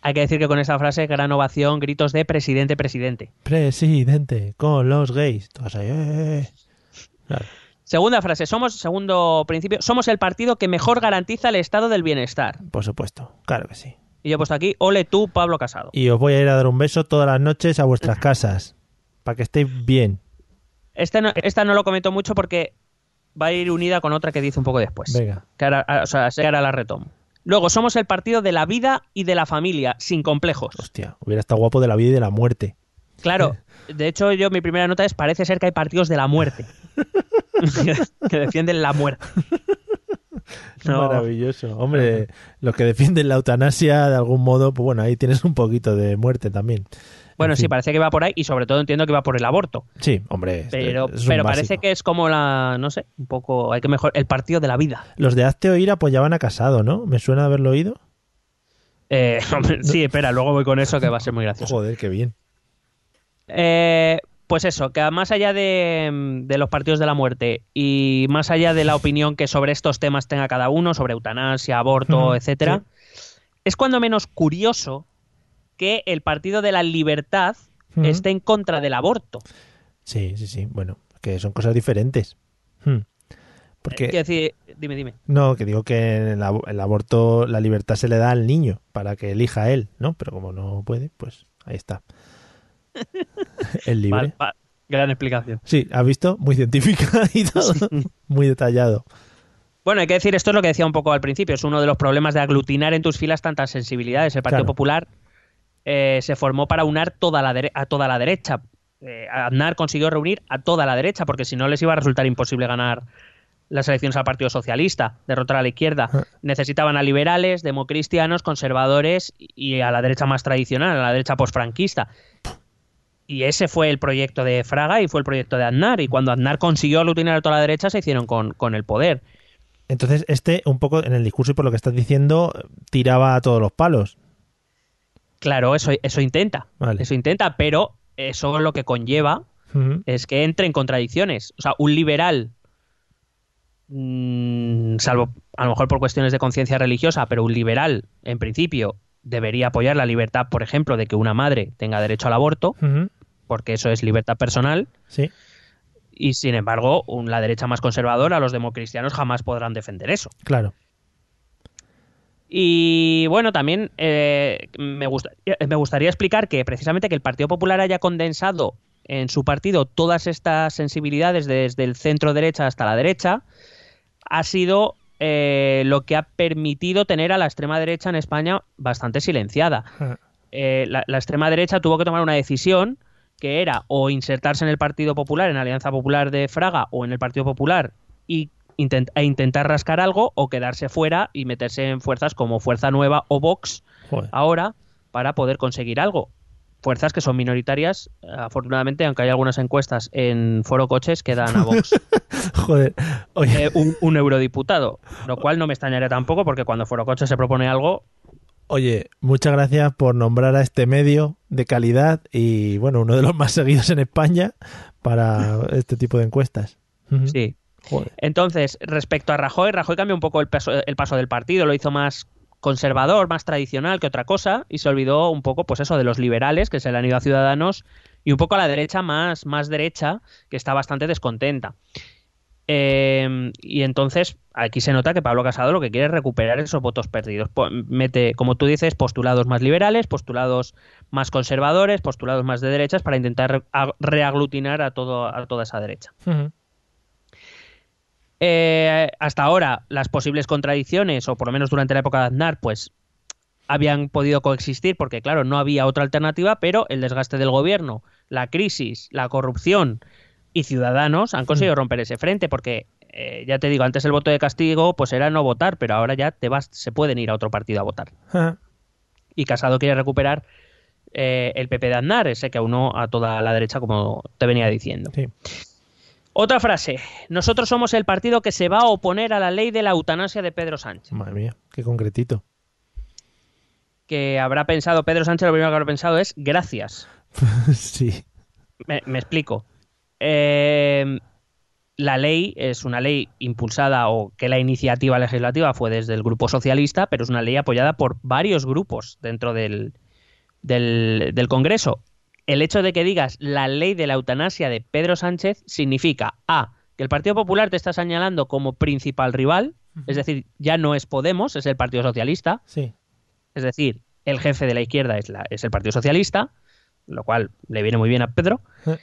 Hay que decir que con esa frase, gran ovación, gritos de presidente, presidente. Presidente, con los gays. Todas ahí, eh, eh. Claro. Segunda frase, somos, segundo principio, somos el partido que mejor garantiza el estado del bienestar. Por supuesto, claro que sí. Y yo he puesto aquí, ole tú, Pablo Casado. Y os voy a ir a dar un beso todas las noches a vuestras *laughs* casas. Para que estéis bien. Este no- esta no lo comento mucho porque va a ir unida con otra que dice un poco después. Venga. Que ahora, ah, o sea, que ahora la retomo. Luego, somos el partido de la vida y de la familia, sin complejos. Hostia, hubiera estado guapo de la vida y de la muerte. Claro, *laughs* de hecho, yo mi primera nota es, parece ser que hay partidos de la muerte. *laughs* *laughs* que defienden la muerte. *laughs* No. Maravilloso. Hombre, los que defienden la eutanasia de algún modo, pues bueno, ahí tienes un poquito de muerte también. Bueno, En sí, parece que va por ahí y sobre todo entiendo que va por el aborto. Sí, hombre. esto Pero, es pero parece que es como la, no sé, un poco, hay que mejor, el partido de la vida. Los de Hazte Oír apoyaban a Casado, ¿no? ¿Me suena haberlo oído? Eh, *laughs* hombre, sí, espera, luego voy con eso que va a ser muy gracioso. Joder, qué bien. Eh, pues eso, que más allá de, de los partidos de la muerte y más allá de la opinión que sobre estos temas tenga cada uno, sobre eutanasia, aborto, Ujú, etcétera, es cuando menos curioso que el partido de la libertad esté en contra del aborto. Sí, sí, sí. Bueno, que son cosas diferentes. Hmm. Porque, Quiero decir, dime, dime. no, que digo que el, el aborto la libertad se le da al niño para que elija él, ¿no? Pero como no puede, pues ahí está. El libre. Vale, gran explicación. Sí, ¿has visto? Muy científica *laughs* y todo. Muy detallado. Bueno, hay que decir, esto es lo que decía un poco al principio, es uno de los problemas de aglutinar en tus filas tantas sensibilidades. El Partido Claro. Popular eh, se formó para unar toda la a toda la derecha. Eh, Aznar consiguió reunir a toda la derecha, porque si no les iba a resultar imposible ganar las elecciones al Partido Socialista, derrotar a la izquierda. Ah. Necesitaban a liberales, democristianos, conservadores y a la derecha más tradicional, a la derecha posfranquista. Y ese fue el proyecto de Fraga y fue el proyecto de Aznar. Y cuando Aznar consiguió aglutinar a toda la derecha, se hicieron con, con el poder. Entonces, este, un poco en el discurso y por lo que estás diciendo, tiraba a todos los palos. Claro, eso, eso intenta. Vale. Eso intenta, pero eso lo que conlleva es que entre en contradicciones. O sea, un liberal, mm, salvo a lo mejor por cuestiones de conciencia religiosa, pero un liberal, en principio, debería apoyar la libertad, por ejemplo, de que una madre tenga derecho al aborto. Porque eso es libertad personal. Sí. Y sin embargo, un- la derecha más conservadora, los democristianos, jamás podrán defender eso. Claro. Y bueno, también eh, me, gusta- me gustaría explicar que precisamente que el Partido Popular haya condensado en su partido todas estas sensibilidades desde el centro derecha hasta la derecha ha sido eh, lo que ha permitido tener a la extrema derecha en España bastante silenciada. Ah. Eh, la, la extrema derecha tuvo que tomar una decisión que era o insertarse en el Partido Popular, en la Alianza Popular de Fraga o en el Partido Popular y intent- e intentar rascar algo o quedarse fuera y meterse en fuerzas como Fuerza Nueva o Vox Joder. ahora para poder conseguir algo. Fuerzas que son minoritarias, afortunadamente, aunque hay algunas encuestas en Foro Coches que dan a Vox *laughs* Joder. Oye, eh, un, un eurodiputado, lo cual no me extrañaría tampoco porque cuando Foro Coches se propone algo, Oye, muchas gracias por nombrar a este medio de calidad y, bueno, uno de los más seguidos en España para este tipo de encuestas. Sí, Joder. Entonces, respecto a Rajoy, Rajoy cambió un poco el paso, el paso del partido, lo hizo más conservador, más tradicional que otra cosa, y se olvidó un poco, pues eso, de los liberales que se le han ido a Ciudadanos, y un poco a la derecha más, más derecha, que está bastante descontenta. Eh, y entonces aquí se nota que Pablo Casado lo que quiere es recuperar esos votos perdidos. Mete, como tú dices, postulados más liberales, postulados más conservadores, postulados más de derechas para intentar reaglutinar a, todo, a toda esa derecha. Eh, hasta ahora, las posibles contradicciones, o por lo menos durante la época de Aznar, pues habían podido coexistir porque, claro, no había otra alternativa, pero el desgaste del gobierno, la crisis, la corrupción y Ciudadanos han conseguido romper ese frente porque, eh, ya te digo, antes el voto de castigo pues era no votar, pero ahora ya te vas, se pueden ir a otro partido a votar. Ajá. Y Casado quiere recuperar eh, el PP de Aznar, ese que aunó a toda la derecha, como te venía diciendo. Sí. Otra frase. Nosotros somos el partido que se va a oponer a la ley de la eutanasia de Pedro Sánchez. Madre mía, qué concretito. Que habrá pensado, Pedro Sánchez lo primero que habrá pensado es gracias. *laughs* sí. Me, me explico. Eh, la ley es una ley impulsada o que la iniciativa legislativa fue desde el grupo socialista, pero es una ley apoyada por varios grupos dentro del, del, del Congreso. El hecho de que digas la ley de la eutanasia de Pedro Sánchez significa A, que el Partido Popular te está señalando como principal rival, es decir, ya no es Podemos, es el Partido Socialista, Sí. es decir, el jefe de la izquierda es, la- es el Partido Socialista, lo cual le viene muy bien a Pedro. Eh.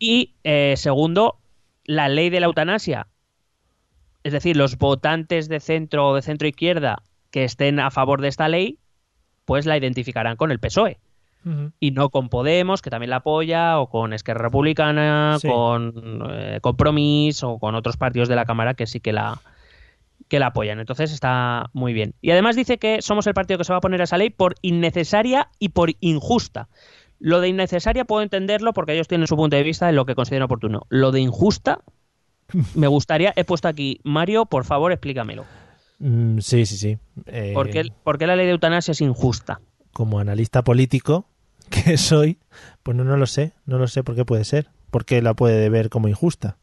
Y eh, segundo, la ley de la eutanasia. Es decir, los votantes de centro o de centro izquierda que estén a favor de esta ley, pues la identificarán con el PSOE. Y no con Podemos, que también la apoya, o con Esquerra Republicana, Sí. con eh, Compromís, o con otros partidos de la Cámara que sí que la, que la apoyan. Entonces está muy bien. Y además dice que somos el partido que se va a poner a esa ley por innecesaria y por injusta. Lo de innecesaria puedo entenderlo porque ellos tienen su punto de vista en lo que consideran oportuno. Lo de injusta, *laughs* me gustaría, he puesto aquí, Mario, por favor, explícamelo. Mm, sí, sí, sí. Eh, ¿Por qué, por qué la ley de eutanasia es injusta? Como analista político *laughs* que soy, pues no, no lo sé. No lo sé por qué puede ser. ¿Por qué la puede ver como injusta?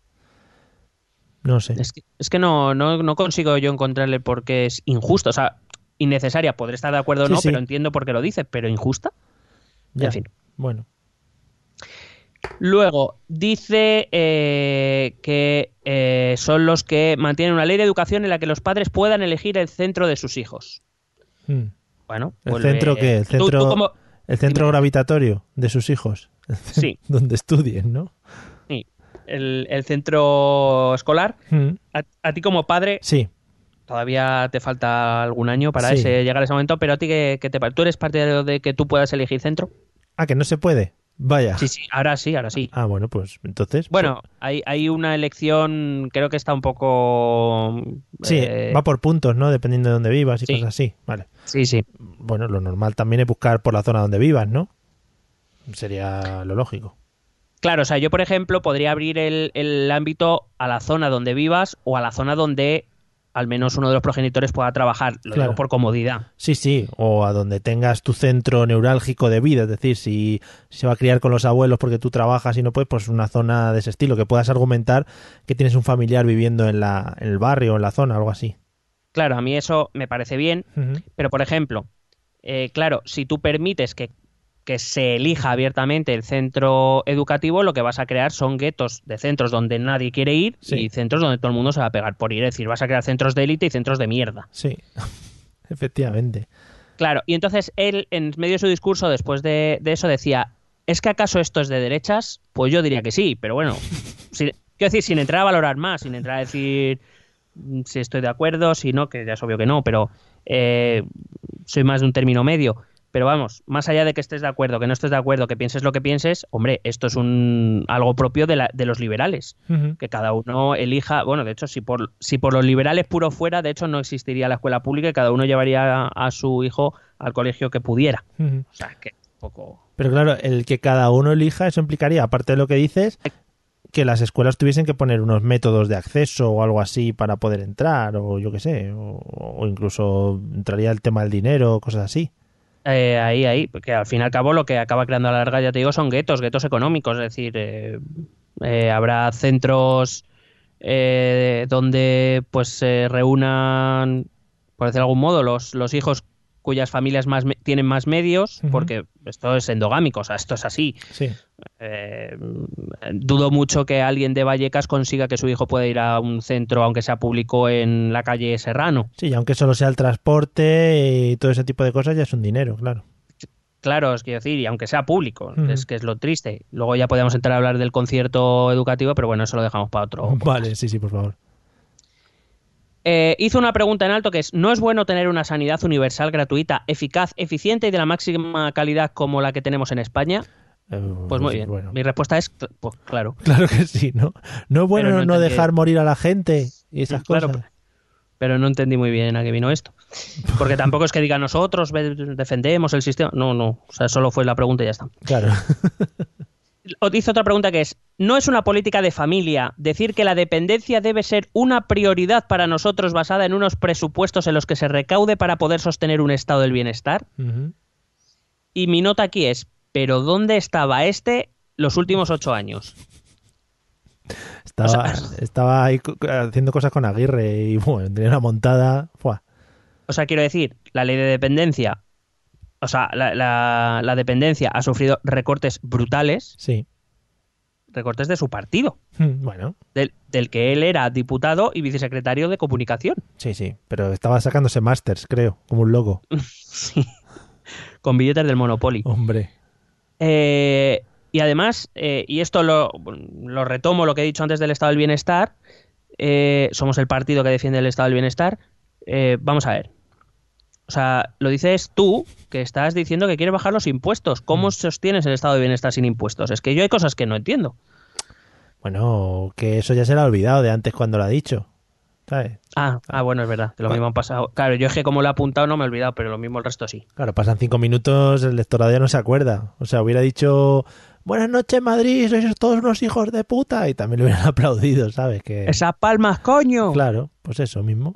No sé. Es que, es que no, no, no consigo yo encontrarle por qué es injusto. O sea, innecesaria, podré estar de acuerdo o Sí, no, sí. pero entiendo por qué lo dice. Pero injusta. Ya. En fin. Bueno. Luego, dice eh, que eh, son los que mantienen una ley de educación en la que los padres puedan elegir el centro de sus hijos. Mm. Bueno, ¿El vuelve- centro qué? ¿El Tú- tú centro, como- el centro gravitatorio de sus hijos? *laughs* Sí. Donde estudien, ¿no? sí, el, el centro escolar. Mm. A, a ti como padre, Sí. todavía te falta algún año para Sí. ese, llegar a ese momento, pero a ti que, te pa- ¿Tú eres partidario de que tú puedas elegir centro? Ah, que no se puede. Vaya. Sí, sí, ahora sí, ahora sí. Ah, bueno, pues entonces. Bueno, hay, hay una elección, creo que está un poco... Sí, eh, va por puntos, ¿no? Dependiendo de dónde vivas y sí. cosas así. Vale. Sí, sí. Bueno, lo normal también es buscar por la zona donde vivas, ¿no? Sería lo lógico. Claro, o sea, yo por ejemplo podría abrir el, el ámbito a la zona donde vivas o a la zona donde al menos uno de los progenitores pueda trabajar. Lo Claro. digo por comodidad. Sí, sí, o a donde tengas tu centro neurálgico de vida, es decir, si se va a criar con los abuelos porque tú trabajas y no puedes, pues una zona de ese estilo, que puedas argumentar que tienes un familiar viviendo en, la, en el barrio o en la zona, algo así. Claro, a mí eso me parece bien, pero por ejemplo, eh, claro, si tú permites que, que se elija abiertamente el centro educativo, lo que vas a crear son guetos de centros donde nadie quiere ir Sí. y centros donde todo el mundo se va a pegar por ir. Es decir, vas a crear centros de élite y centros de mierda. Sí, *laughs* efectivamente. Claro, y entonces él, en medio de su discurso, después de, de eso, decía: ¿Es que acaso esto es de derechas? Pues yo diría que sí, pero bueno, *laughs* sin- quiero decir, sin entrar a valorar más, sin entrar a decir mm, si estoy de acuerdo, si no, que ya es obvio que no, pero eh, soy más de un término medio. Pero vamos, más allá de que estés de acuerdo, que no estés de acuerdo, que pienses lo que pienses, hombre, esto es un algo propio de, la- de los liberales que cada uno elija, bueno, de hecho, si por, si por los liberales puro fuera, de hecho no existiría la escuela pública y cada uno llevaría a, a su hijo al colegio que pudiera. O sea, que un poco... Pero claro, el que cada uno elija, eso implicaría, aparte de lo que dices, que las escuelas tuviesen que poner unos métodos de acceso o algo así para poder entrar, o yo qué sé, o, o incluso entraría el tema del dinero, cosas así. Eh, ahí, ahí, porque al fin y al cabo lo que acaba creando a la larga, ya te digo, son guetos, guetos económicos, es decir, eh, eh, habrá centros donde pues se reúnan, por decir de algún modo, los, los hijos cuyas familias más me- tienen más medios, porque esto es endogámico, o sea, esto es así. Sí. Eh, dudo mucho que alguien de Vallecas consiga que su hijo pueda ir a un centro, aunque sea público, en la calle Serrano. Sí, y aunque solo sea el transporte y todo ese tipo de cosas, ya es un dinero, claro. Claro, es quiero decir, y aunque sea público, es que es lo triste. Luego ya podemos entrar a hablar del concierto educativo, pero bueno, eso lo dejamos para otro. *laughs* Vale, sí, sí, por favor. Eh, hizo una pregunta en alto que es, ¿no es bueno tener una sanidad universal, gratuita, eficaz, eficiente y de la máxima calidad como la que tenemos en España? Eh, Pues muy bien. Bueno. Mi respuesta es, pues claro. *laughs* Claro que sí, ¿no? No es bueno Pero no dejar morir a la gente y esas Claro, cosas. Pero no entendí muy bien a qué vino esto. Porque *laughs* tampoco es que diga nosotros defendemos el sistema. No, no. O sea, solo fue la pregunta y ya está. Claro. *laughs* O- Hizo otra pregunta que es, ¿no es una política de familia decir que la dependencia debe ser una prioridad para nosotros basada en unos presupuestos en los que se recaude para poder sostener un estado del bienestar? Y mi nota aquí es, ¿pero dónde estaba este los últimos ocho años? Estaba, *laughs* estaba ahí haciendo cosas con Aguirre y bueno, tenía una montada. O sea, quiero decir, la ley de dependencia, o sea, la, la- la dependencia ha sufrido recortes brutales, Sí. recortes de su partido, Mm, Bueno, del, del que él era diputado y vicesecretario de comunicación, sí, sí. Pero estaba sacándose masters, creo, como un loco. *laughs* con billetes del Monopoly. Hombre. Eh, y además, eh, y esto lo, lo retomo lo que he dicho antes del estado del bienestar, eh, somos el partido que defiende el estado del bienestar. eh, vamos a ver. O sea, lo dices tú, que estás diciendo que quieres bajar los impuestos. ¿Cómo sostienes el estado de bienestar sin impuestos? Es que yo hay cosas que no entiendo. Bueno, que eso ya se le ha olvidado de antes cuando lo ha dicho. ¿Sabes? Ah, ah bueno, es verdad. que Lo mismo han pasado. Claro, yo es que como lo he apuntado no me he olvidado, pero lo mismo el resto sí. Claro, pasan cinco minutos, el lectorado ya no se acuerda. O sea, hubiera dicho, buenas noches Madrid, sois todos unos hijos de puta, y también le hubieran *laughs* aplaudido, ¿sabes? Que... ¡Esas palmas, coño! Claro, pues eso mismo.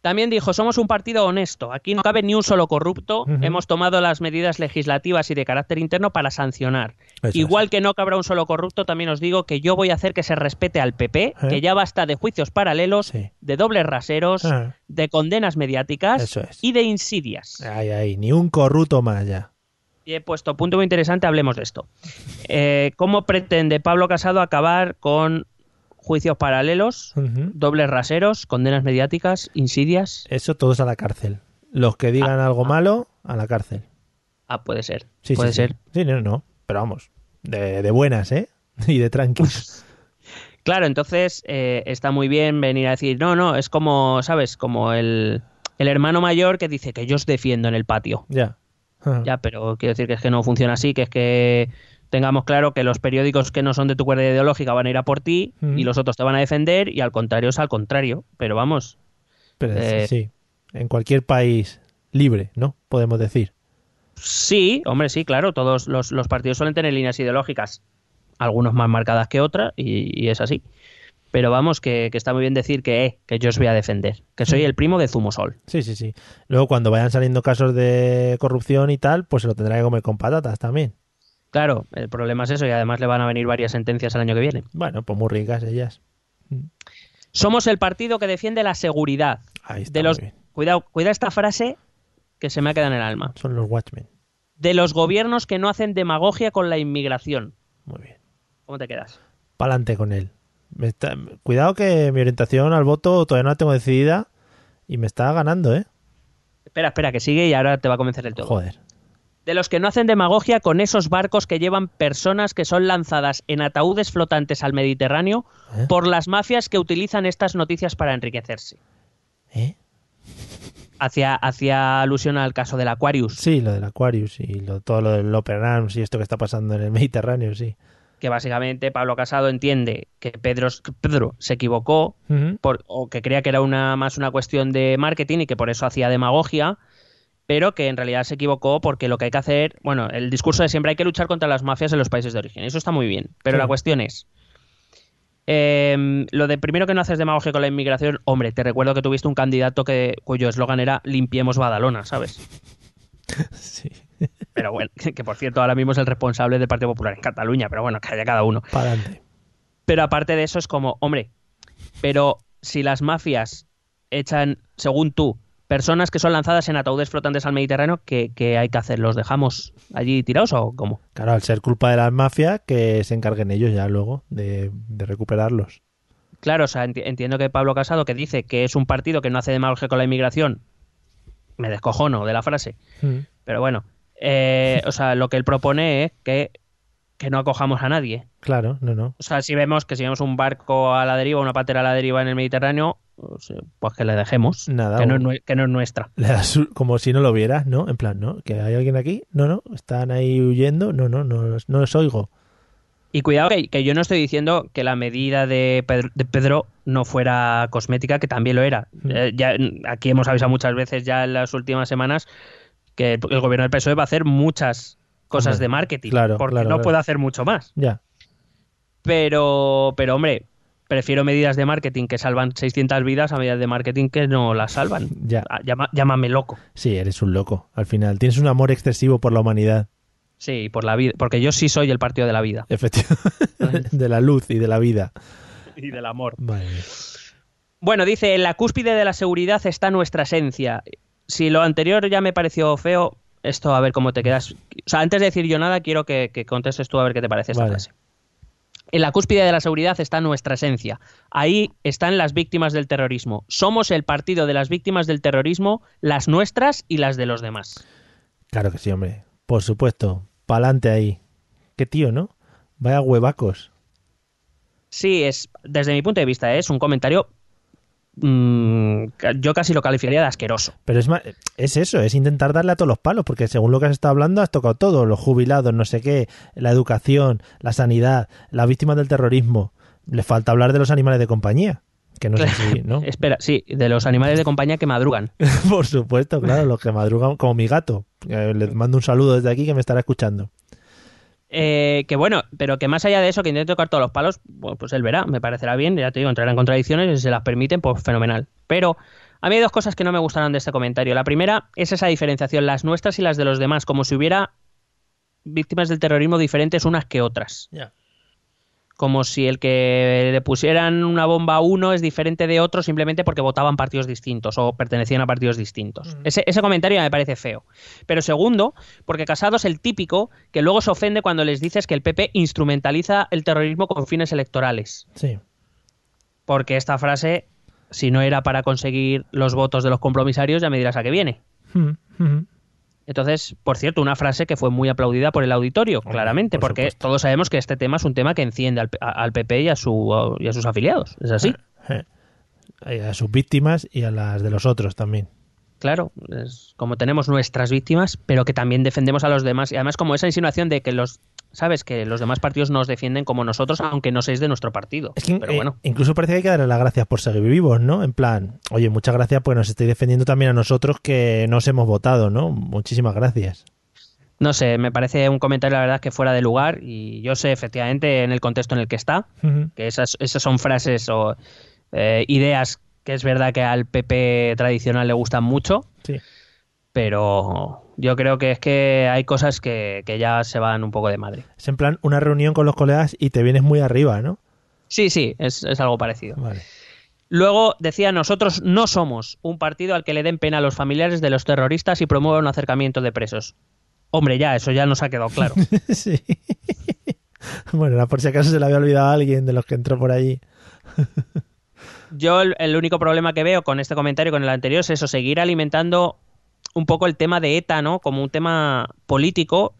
También dijo, somos un partido honesto, aquí no cabe ni un solo corrupto, hemos tomado las medidas legislativas y de carácter interno para sancionar. Eso Igual que no cabrá un solo corrupto, también os digo que yo voy a hacer que se respete al PP, ¿Eh? que ya basta de juicios paralelos, Sí. de dobles raseros, Ah. de condenas mediáticas Eso es. y de insidias. Ay, ay, ni un corrupto más ya. Y he puesto punto muy interesante, hablemos de esto. Eh, ¿Cómo pretende Pablo Casado acabar con juicios paralelos, dobles raseros, condenas mediáticas, insidias? Eso todos a la cárcel. Los que digan algo malo, a la cárcel. Ah, puede ser. Sí, puede sí, ser. Sí, Sí, no, no. Pero vamos, de, de buenas, ¿eh? *laughs* Y de tranquilos. *laughs* Claro, entonces eh, está muy bien venir a decir, no, no, es como, ¿sabes? Como el, el hermano mayor que dice que yo os defiendo en el patio. ya. Ah. Ya, pero quiero decir que es que no funciona así, que es que tengamos claro que los periódicos que no son de tu cuerda ideológica van a ir a por ti Mm. y los otros te van a defender y al contrario es al contrario. Pero vamos, Pero eh, sí, en cualquier país libre, ¿no? Podemos decir. sí, hombre, sí, claro, todos los, los partidos suelen tener líneas ideológicas, algunos más marcadas que otras y, y es así. Pero vamos, que, que está muy bien decir que, eh, que yo os voy a defender, que soy el primo de Zumosol. *laughs* Sí, sí, sí. Luego cuando vayan saliendo casos de corrupción y tal, pues se lo tendrá que comer con patatas también. Claro, el problema es eso y además le van a venir varias sentencias el año que viene. Bueno, pues muy ricas ellas. Somos el partido que defiende la seguridad. Ahí está. De los, muy bien. cuidado, cuida esta frase que se me ha quedado en el alma. Son los Watchmen. De los gobiernos que no hacen demagogia con la inmigración. Muy bien. ¿Cómo te quedas? Pa'lante con él. Me está- Cuidado que mi orientación al voto todavía no la tengo decidida y me está ganando, ¿eh? Espera, espera, que sigue y ahora te va a convencer el todo. Joder. De los que no hacen demagogia con esos barcos que llevan personas que son lanzadas en ataúdes flotantes al Mediterráneo ¿Eh? por las mafias que utilizan estas noticias para enriquecerse. ¿Eh? Hacia, hacia alusión al caso del Aquarius. Sí, lo del Aquarius y lo, todo lo del Open Arms y esto que está pasando en el Mediterráneo, sí. que básicamente Pablo Casado entiende que Pedro, Pedro se equivocó por- o que creía que era una, más una cuestión de marketing y que por eso hacía demagogia, pero que en realidad se equivocó porque lo que hay que hacer, bueno, el discurso de siempre hay que luchar contra las mafias en los países de origen, eso está muy bien, pero Sí. la cuestión es, eh, lo de primero que no haces demagogia con la inmigración, hombre, te recuerdo que tuviste un candidato que, cuyo eslogan era limpiemos Badalona, ¿sabes? *laughs* Sí. Pero bueno, *laughs* que por cierto ahora mismo es el responsable del Partido Popular en Cataluña, pero bueno, que haya cada uno. Pa'lante. Pero aparte de eso es como, hombre, pero si las mafias echan, según tú, personas que son lanzadas en ataúdes flotantes al Mediterráneo, ¿qué, qué hay que hacer? ¿Los dejamos allí tirados o cómo? Claro, al ser culpa de las mafias, que se encarguen ellos ya luego de, de recuperarlos. Claro, o sea, enti- entiendo que Pablo Casado, que dice que es un partido que no hace demagogia con la inmigración, me descojono de la frase, Mm. pero bueno, eh, o sea, lo que él propone es que, que no acojamos a nadie. Claro, no, no. O sea, si vemos que si vemos un barco a la deriva, una patera a la deriva en el Mediterráneo, pues, eh, pues que le dejemos, Nada, que, no es, que no es nuestra. *laughs* Como si no lo vieras, ¿no? En plan, ¿no? ¿Que hay alguien aquí? No, no. ¿Están ahí huyendo? No, no, no, no os oigo. Y cuidado que, que yo no estoy diciendo que la medida de Pedro, de Pedro no fuera cosmética, que también lo era. Mm. Eh, ya, aquí hemos avisado muchas veces ya en las últimas semanas que el, el gobierno del PSOE va a hacer muchas cosas de marketing, claro, porque claro, no claro. puede hacer mucho más. Ya. Pero, pero hombre, prefiero medidas de marketing que salvan 600 vidas a medidas de marketing que no las salvan. Ya. Ah, llama- llámame loco. Sí, eres un loco. Al final, tienes un amor excesivo por la humanidad. Sí, por la vida, porque yo sí soy el partido de la vida Efectivamente. *laughs* de la luz y de la vida. y del amor. Vale. Bueno, dice, en la cúspide de la seguridad está nuestra esencia. Si lo anterior ya me pareció feo, esto a ver cómo te quedas. O sea, antes de decir yo nada, quiero que, que contestes tú a ver qué te parece esta Vale. frase. En la cúspide de la seguridad está nuestra esencia. Ahí están las víctimas del terrorismo. Somos el partido de las víctimas del terrorismo, las nuestras y las de los demás. Claro que sí, hombre. Por supuesto. Pa'lante ahí. Qué tío, ¿no? Vaya huevacos. Sí, es desde mi punto de vista ¿eh? es un comentario. Mm, ca- yo casi lo calificaría de asqueroso. Pero es, es eso, es intentar darle a todos los palos, porque según lo que has estado hablando, has tocado todo, los jubilados, no sé qué, la educación, la sanidad, las víctimas del terrorismo. Le falta hablar de los animales de compañía, que no sé si, ¿no? *laughs* Espera, sí, de los animales de compañía que madrugan. *laughs* Por supuesto, claro, los que madrugan, como mi gato. Le mando un saludo desde aquí que me estará escuchando. Eh, que bueno, pero que más allá de eso, que intente tocar todos los palos, bueno, pues él verá, me parecerá bien, ya te digo, entrará en contradicciones y si se las permiten, pues fenomenal. Pero a mí dos cosas que no me gustaron de este comentario. La primera es esa diferenciación, las nuestras y las de los demás, como si hubiera víctimas del terrorismo diferentes unas que otras. Como si el que le pusieran una bomba a uno es diferente de otro simplemente porque votaban partidos distintos o pertenecían a partidos distintos. Ese, ese comentario me parece feo. Pero segundo, porque Casado es el típico que luego se ofende cuando les dices que el PP instrumentaliza el terrorismo con fines electorales. Sí. Porque esta frase, si no era para conseguir los votos de los compromisarios, ya me dirás a qué viene. Mm, mm. Entonces, por cierto, una frase que fue muy aplaudida por el auditorio, Hombre, claramente, por porque supuesto. todos sabemos que este tema es un tema que enciende al, a- al PP y a, su, y a sus afiliados. ¿Es así? Eh, A sus víctimas y a las de los otros también. Claro, es como tenemos nuestras víctimas, pero que también defendemos a los demás. Y además, como esa insinuación de que los, sabes, que los demás partidos nos defienden como nosotros, aunque no seáis de nuestro partido. Es que pero eh, incluso parece que hay que darle las gracias por seguir vivos, ¿no? En plan, oye, muchas gracias, pues nos estáis defendiendo también a nosotros que nos hemos votado, ¿no? Muchísimas gracias. no sé, me parece un comentario, la verdad, que fuera de lugar. Y yo sé, efectivamente, en el contexto en el que está, que esas, esas son frases o eh, ideas que es verdad que al PP tradicional le gustan mucho, Sí. Pero yo creo que es que hay cosas que, que ya se van un poco de madre. Es en plan una reunión con los colegas y te vienes muy arriba, ¿no? Sí, sí, es, es algo parecido. Vale. Luego decía, nosotros no somos un partido al que le den pena a los familiares de los terroristas y promueva un acercamiento de presos. Hombre, ya, eso ya nos ha quedado claro. *laughs* sí. bueno, por si acaso se le había olvidado a alguien de los que entró por allí. *laughs* Yo el, el único problema que veo con este comentario y con el anterior es eso, seguir alimentando un poco el tema de ETA, ¿no? Como un tema político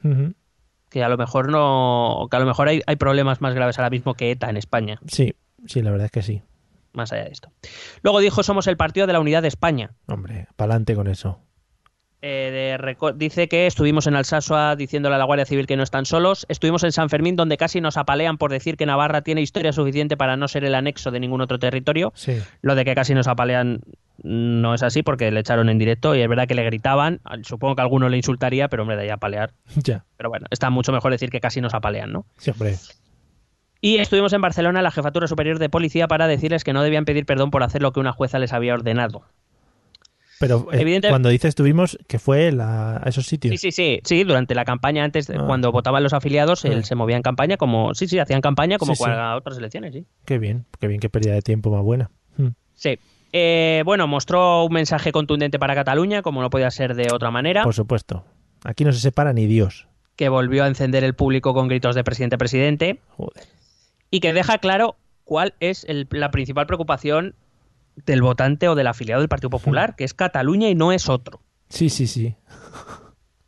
que a lo mejor no, que a lo mejor hay, hay problemas más graves ahora mismo que ETA en España, Sí, sí, la verdad es que sí. más allá de esto. Luego dijo, somos el partido de la unidad de España. Hombre, pa'lante con eso. Eh, de dice que estuvimos en Alsasua diciéndole a la Guardia Civil que no están solos. Estuvimos en San Fermín donde casi nos apalean por decir que Navarra tiene historia suficiente para no ser el anexo de ningún otro territorio. Sí. Lo de que casi nos apalean no es así porque le echaron en directo y es verdad que le gritaban. Supongo que alguno le insultaría, pero hombre, de ahí a apalear. *laughs* Ya. Pero bueno, está mucho mejor decir que casi nos apalean, ¿no? Sí, hombre. Y estuvimos en Barcelona, la Jefatura Superior de Policía, para decirles que no debían pedir perdón por hacer lo que una jueza les había ordenado. Pero eh, Evidente- cuando dices estuvimos, que fue la- a esos sitios. Sí, sí, sí, sí, durante la campaña, antes, de- Ah. cuando votaban los afiliados, él Ah. se movía en campaña como, sí, sí, hacían campaña como Sí, otras elecciones, sí. Qué bien, qué bien, qué pérdida de tiempo más buena. Mm. Sí. Eh, bueno, mostró un mensaje contundente para Cataluña, como no podía ser de otra manera, Por supuesto. Aquí no se separa ni Dios. que volvió a encender el público con gritos de presidente, presidente, Joder. y que deja claro cuál es el- la principal preocupación del votante o del afiliado del Partido Popular, *laughs* que es Cataluña y no es otro. Sí, sí, sí.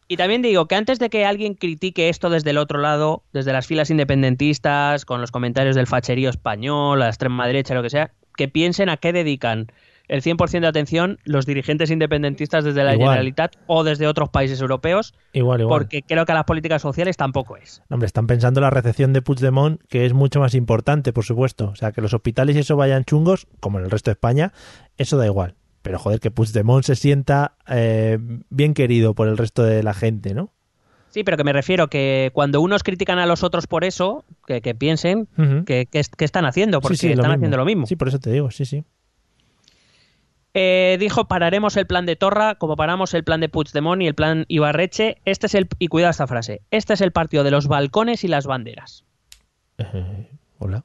Y también digo que antes de que alguien critique esto desde el otro lado, desde las filas independentistas, con los comentarios del facherío español, la extrema derecha, lo que sea, que piensen a qué dedican el 100% de atención los dirigentes independentistas desde la Igual. Generalitat o desde otros países europeos, Igual, igual. porque creo que a las políticas sociales tampoco es. No, Hombre, están pensando en la recepción de Puigdemont, que es mucho más importante, por supuesto. O sea, que los hospitales y eso vayan chungos, como en el resto de España, eso da igual. Pero joder, que Puigdemont se sienta eh, bien querido por el resto de la gente, ¿no? Sí, pero que me refiero que cuando unos critican a los otros por eso, que, que piensen que, que es- que están haciendo, porque Sí, están haciendo lo mismo. Sí, por eso te digo, sí, sí. Eh, dijo pararemos el plan de Torra como paramos el plan de Puigdemont y el plan Ibarreche. Este es el y cuidado esta frase. Este es el partido de los balcones y las banderas. Eh, hola.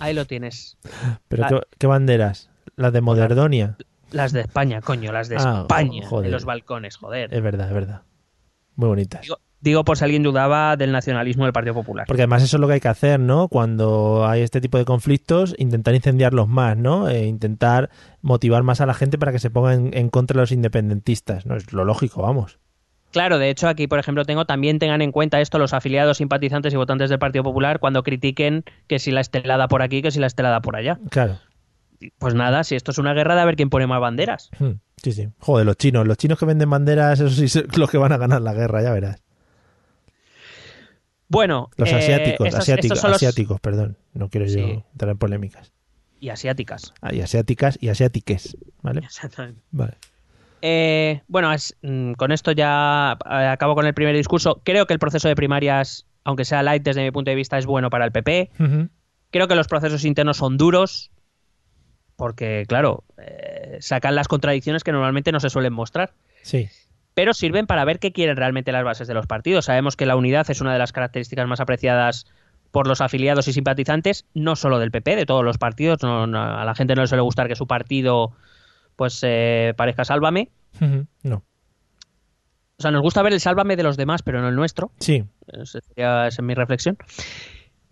Ahí lo tienes. ¿Pero Ah. qué, qué banderas? ¿Las de Moderdonia? Las de España, coño, las de Ah, España, joder. de los balcones, joder. Es verdad, es verdad. Muy bonitas. Digo, digo por si alguien dudaba del nacionalismo del Partido Popular. Porque además eso es lo que hay que hacer, ¿no? Cuando hay este tipo de conflictos, intentar incendiarlos más, ¿no? E intentar motivar más a la gente para que se pongan en, en contra de los independentistas, ¿no? Es lo lógico, vamos. Claro, de hecho aquí, por ejemplo, tengo también tengan en cuenta esto los afiliados, simpatizantes y votantes del Partido Popular cuando critiquen que si la estelada por aquí, que si la estelada por allá. Claro. Pues nada, si esto es una guerra de a ver quién pone más banderas. Hmm, Sí, sí. Joder, los chinos. Los chinos que venden banderas, esos sí *laughs* son los que van a ganar la guerra, ya verás. Bueno, Los eh, asiáticos, estos- asiáticos, estos los- perdón. No quiero yo Sí. entrar en polémicas. y asiáticas. Ah, y asiáticas y asiátiques, ¿vale? Exactamente. Vale. Eh, bueno, es- mm, con esto ya eh, acabo con el primer discurso. Creo que el proceso de primarias, aunque sea light desde mi punto de vista, es bueno para el PP. Creo que los procesos internos son duros, porque, claro, eh, sacan las contradicciones que normalmente no se suelen mostrar. Sí. Pero sirven para ver qué quieren realmente las bases de los partidos. Sabemos que la unidad es una de las características más apreciadas por los afiliados y simpatizantes, no solo del PP, de todos los partidos. No- no- a la gente no le suele gustar que su partido pues eh, parezca sálvame. No. O sea, nos gusta ver el sálvame de los demás, pero no el nuestro. Sí. Esa sería- esa es mi reflexión.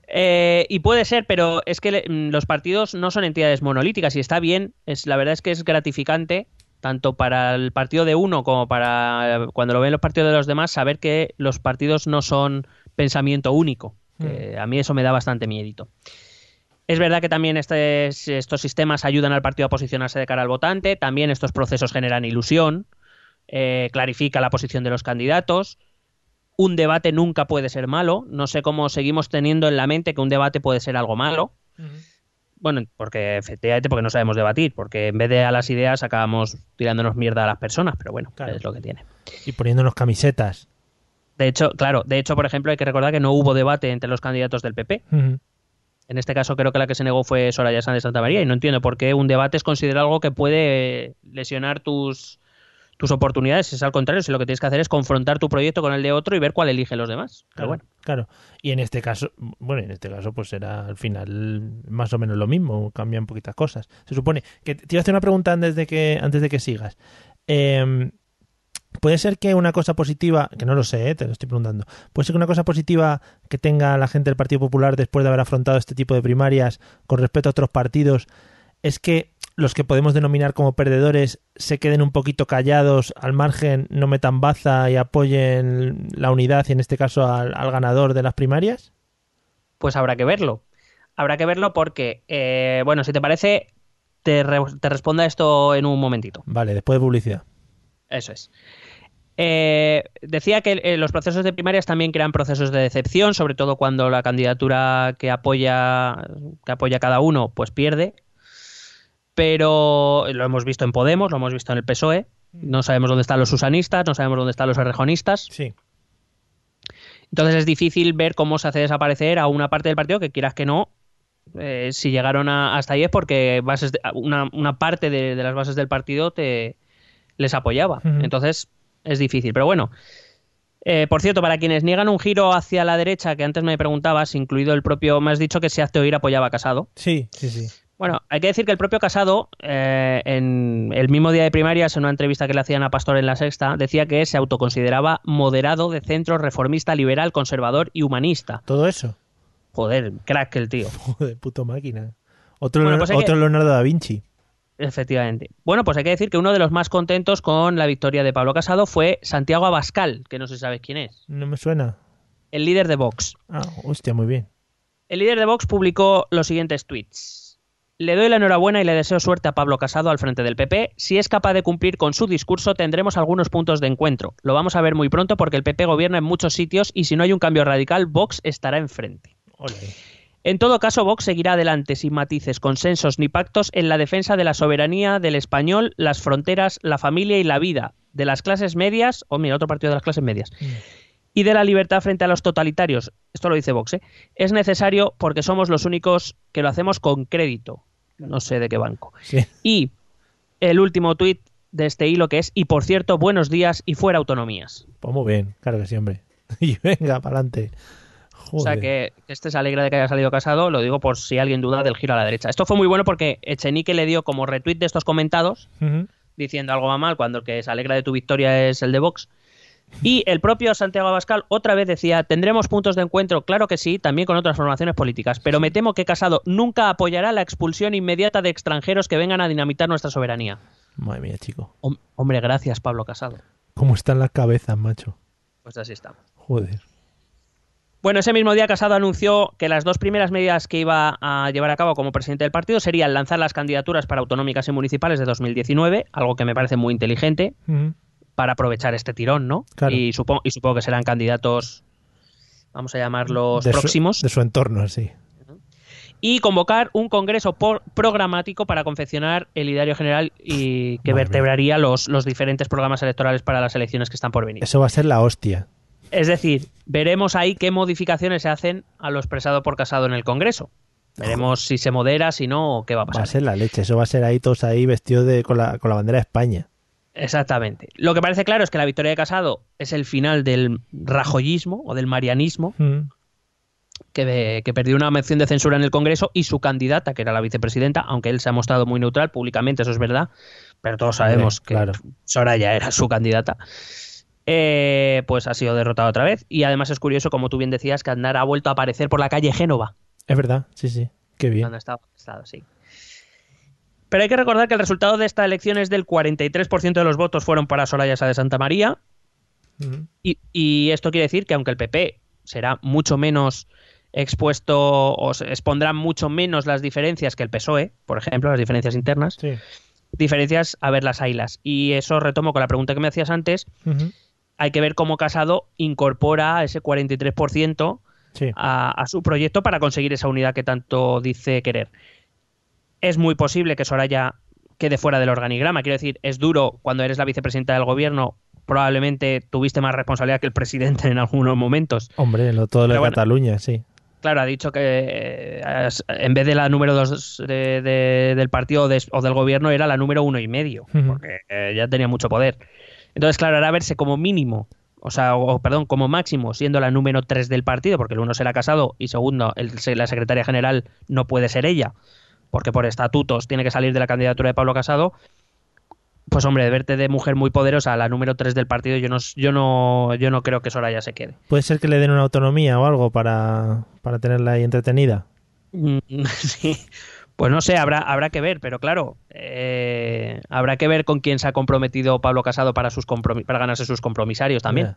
Eh, y puede ser, pero es que le- mm, los partidos no son entidades monolíticas y está bien. Es, la verdad es que es gratificante, tanto para el partido de uno como para cuando lo ven los partidos de los demás, saber que los partidos no son pensamiento único. Que a mí eso me da bastante miedito. Es verdad que también este- estos sistemas ayudan al partido a posicionarse de cara al votante, también estos procesos generan ilusión, eh, clarifica la posición de los candidatos. Un debate nunca puede ser malo. No sé cómo seguimos teniendo en la mente que un debate puede ser algo malo. Bueno, porque efectivamente porque no sabemos debatir, porque en vez de a las ideas acabamos tirándonos mierda a las personas, pero bueno, Claro. es lo que tiene. Y poniéndonos camisetas. De hecho, claro, de hecho, por ejemplo, hay que recordar que no hubo debate entre los candidatos del PP. En este caso creo que la que se negó fue Soraya Sánchez de Santa María y no entiendo por qué un debate es considerado algo que puede lesionar tus, tus oportunidades. Es al contrario, si lo que tienes que hacer es confrontar tu proyecto con el de otro y ver cuál eligen los demás. Pero Claro, bueno. claro. Y en este caso, bueno, en este caso pues será al final más o menos lo mismo, cambian poquitas cosas. Se supone que te iba a hacer una pregunta antes de que antes de que sigas. Eh, puede ser que una cosa positiva, que no lo sé, eh, te lo estoy preguntando. Puede ser que una cosa positiva que tenga la gente del Partido Popular después de haber afrontado este tipo de primarias con respecto a otros partidos es que los que podemos denominar como perdedores se queden un poquito callados al margen, no metan baza y apoyen la unidad y en este caso al, al ganador de las primarias? Pues habrá que verlo. Habrá que verlo porque, eh, bueno, si te parece, te, re- te responda esto en un momentito. Vale, después de publicidad. Eso es. Eh, decía que eh, los procesos de primarias también crean procesos de decepción, sobre todo cuando la candidatura que apoya, que apoya cada uno, pues pierde. Pero lo hemos visto en Podemos, lo hemos visto en el PSOE. No sabemos dónde están los susanistas, no sabemos dónde están los errejonistas. Sí. Entonces es difícil ver cómo se hace desaparecer a una parte del partido que quieras que no. eh, si llegaron a- hasta ahí es porque bases de- una, una parte de, de las bases del partido te les apoyaba. Entonces es difícil. Pero bueno. Eh, por cierto, para quienes niegan un giro hacia la derecha, que antes me preguntabas, incluido el propio, me has dicho que si hazte oír apoyaba a Casado. Sí, sí, sí. Bueno, hay que decir que el propio Casado, eh, en el mismo día de primarias, en una entrevista que le hacían a Pastor en la Sexta, decía que se autoconsideraba moderado de centro reformista, liberal, conservador y humanista. Todo eso. Joder, crack el tío. *laughs* Joder, puto máquina. Otro, Bueno, Leonardo- pues otro que- Leonardo da Vinci. Efectivamente. Bueno, pues hay que decir que uno de los más contentos con la victoria de Pablo Casado fue Santiago Abascal, que no sé si sabes quién es, No me suena. el líder de Vox. Ah, hostia, muy bien. El líder de Vox publicó los siguientes tweets. Le doy la enhorabuena y le deseo suerte a Pablo Casado al frente del PP. Si es capaz de cumplir con su discurso, tendremos algunos puntos de encuentro. Lo vamos a ver muy pronto porque el PP gobierna en muchos sitios y si no hay un cambio radical, Vox estará enfrente. En todo caso, Vox seguirá adelante sin matices, consensos ni pactos en la defensa de la soberanía del español, las fronteras, la familia y la vida, de las clases medias, o mira, otro partido de las clases medias, y de la libertad frente a los totalitarios. Esto lo dice Vox, ¿eh? Es necesario porque somos los únicos que lo hacemos con crédito. No sé de qué banco. Sí. Y el último tuit de este hilo que es, y por cierto, buenos días y fuera autonomías. Pues muy bien, claro que sí, hombre. *laughs* Y venga, para adelante. O sea que que este se alegra de que haya salido casado, lo digo por si alguien duda del giro a la derecha. Esto fue muy bueno porque Echenique le dio como retweet de estos comentados, diciendo algo va mal cuando el que se alegra de tu victoria es el de Vox. Y el propio Santiago Abascal otra vez decía, tendremos puntos de encuentro, claro que sí, también con otras formaciones políticas, pero me temo que Casado nunca apoyará la expulsión inmediata de extranjeros que vengan a dinamitar nuestra soberanía. Madre mía, chico. Hom- hombre, gracias Pablo Casado. ¿Cómo están las cabezas, macho? Pues así estamos. Joder. Bueno, ese mismo día Casado anunció que las dos primeras medidas que iba a llevar a cabo como presidente del partido serían lanzar las candidaturas para autonómicas y municipales de 2019, algo que me parece muy inteligente Ujú. Para aprovechar este tirón, ¿no? Claro. Y, supongo, y supongo que serán candidatos, vamos a llamarlos De su- próximos, de su entorno, sí. y convocar un congreso por- programático para confeccionar el ideario general y que Madre vertebraría los, los diferentes programas electorales para las elecciones que están por venir. Eso va a ser la hostia. Es decir, veremos ahí qué modificaciones se hacen a lo expresado por Casado en el Congreso. Veremos si se modera, si no, o qué va a Va a pasar. ser la leche. Eso va a ser ahí todos ahí vestidos de, con, la, con la bandera de España. Exactamente. Lo que parece claro es que la victoria de Casado es el final del rajoyismo o del marianismo, Mm. que, que perdió una moción de censura en el Congreso y su candidata, que era la vicepresidenta, aunque él se ha mostrado muy neutral públicamente, eso es verdad, pero todos sabemos Hombre, que. Soraya era su candidata. eh, pues ha sido derrotado otra vez. Y además es curioso, como tú bien decías, que Andar ha vuelto a aparecer por la calle Génova. Es verdad, sí, sí. Qué bien. donde estaba estado, sí. Pero hay que recordar que el resultado de esta elección es del 43% de los votos fueron para Soraya Sá de Santa María. Y, y esto quiere decir que aunque el PP será mucho menos expuesto o se expondrá mucho menos las diferencias que el PSOE, por ejemplo, las diferencias internas, Sí. diferencias a ver las ailas. Y eso retomo con la pregunta que me hacías antes. Hay que ver cómo Casado incorpora ese 43% Sí. a, a su proyecto para conseguir esa unidad que tanto dice querer. Es muy posible que Soraya quede fuera del organigrama. Quiero decir, es duro cuando eres la vicepresidenta del gobierno. Probablemente tuviste más responsabilidad que el presidente en algunos momentos. Hombre, lo, todo lo de bueno. Cataluña, sí. Claro, ha dicho que eh, en vez de la número dos de- de- del partido o, de- o del gobierno era la número uno y medio, porque eh, ya tenía mucho poder. Entonces, claro, era verse como mínimo, o sea, o, perdón, como máximo, siendo la número tres del partido, porque el uno será casado y segundo, el- la secretaria general no puede ser ella, porque por estatutos tiene que salir de la candidatura de Pablo Casado. Pues hombre, verte de mujer muy poderosa, la número tres del partido, yo no, yo no, yo no creo que Soraya se quede. Puede ser que le den una autonomía o algo para, para tenerla ahí entretenida. Mm, *laughs* Sí, pues no sé, habrá, habrá que ver, pero claro, eh, habrá que ver con quién se ha comprometido Pablo Casado para, sus para ganarse sus compromisarios también.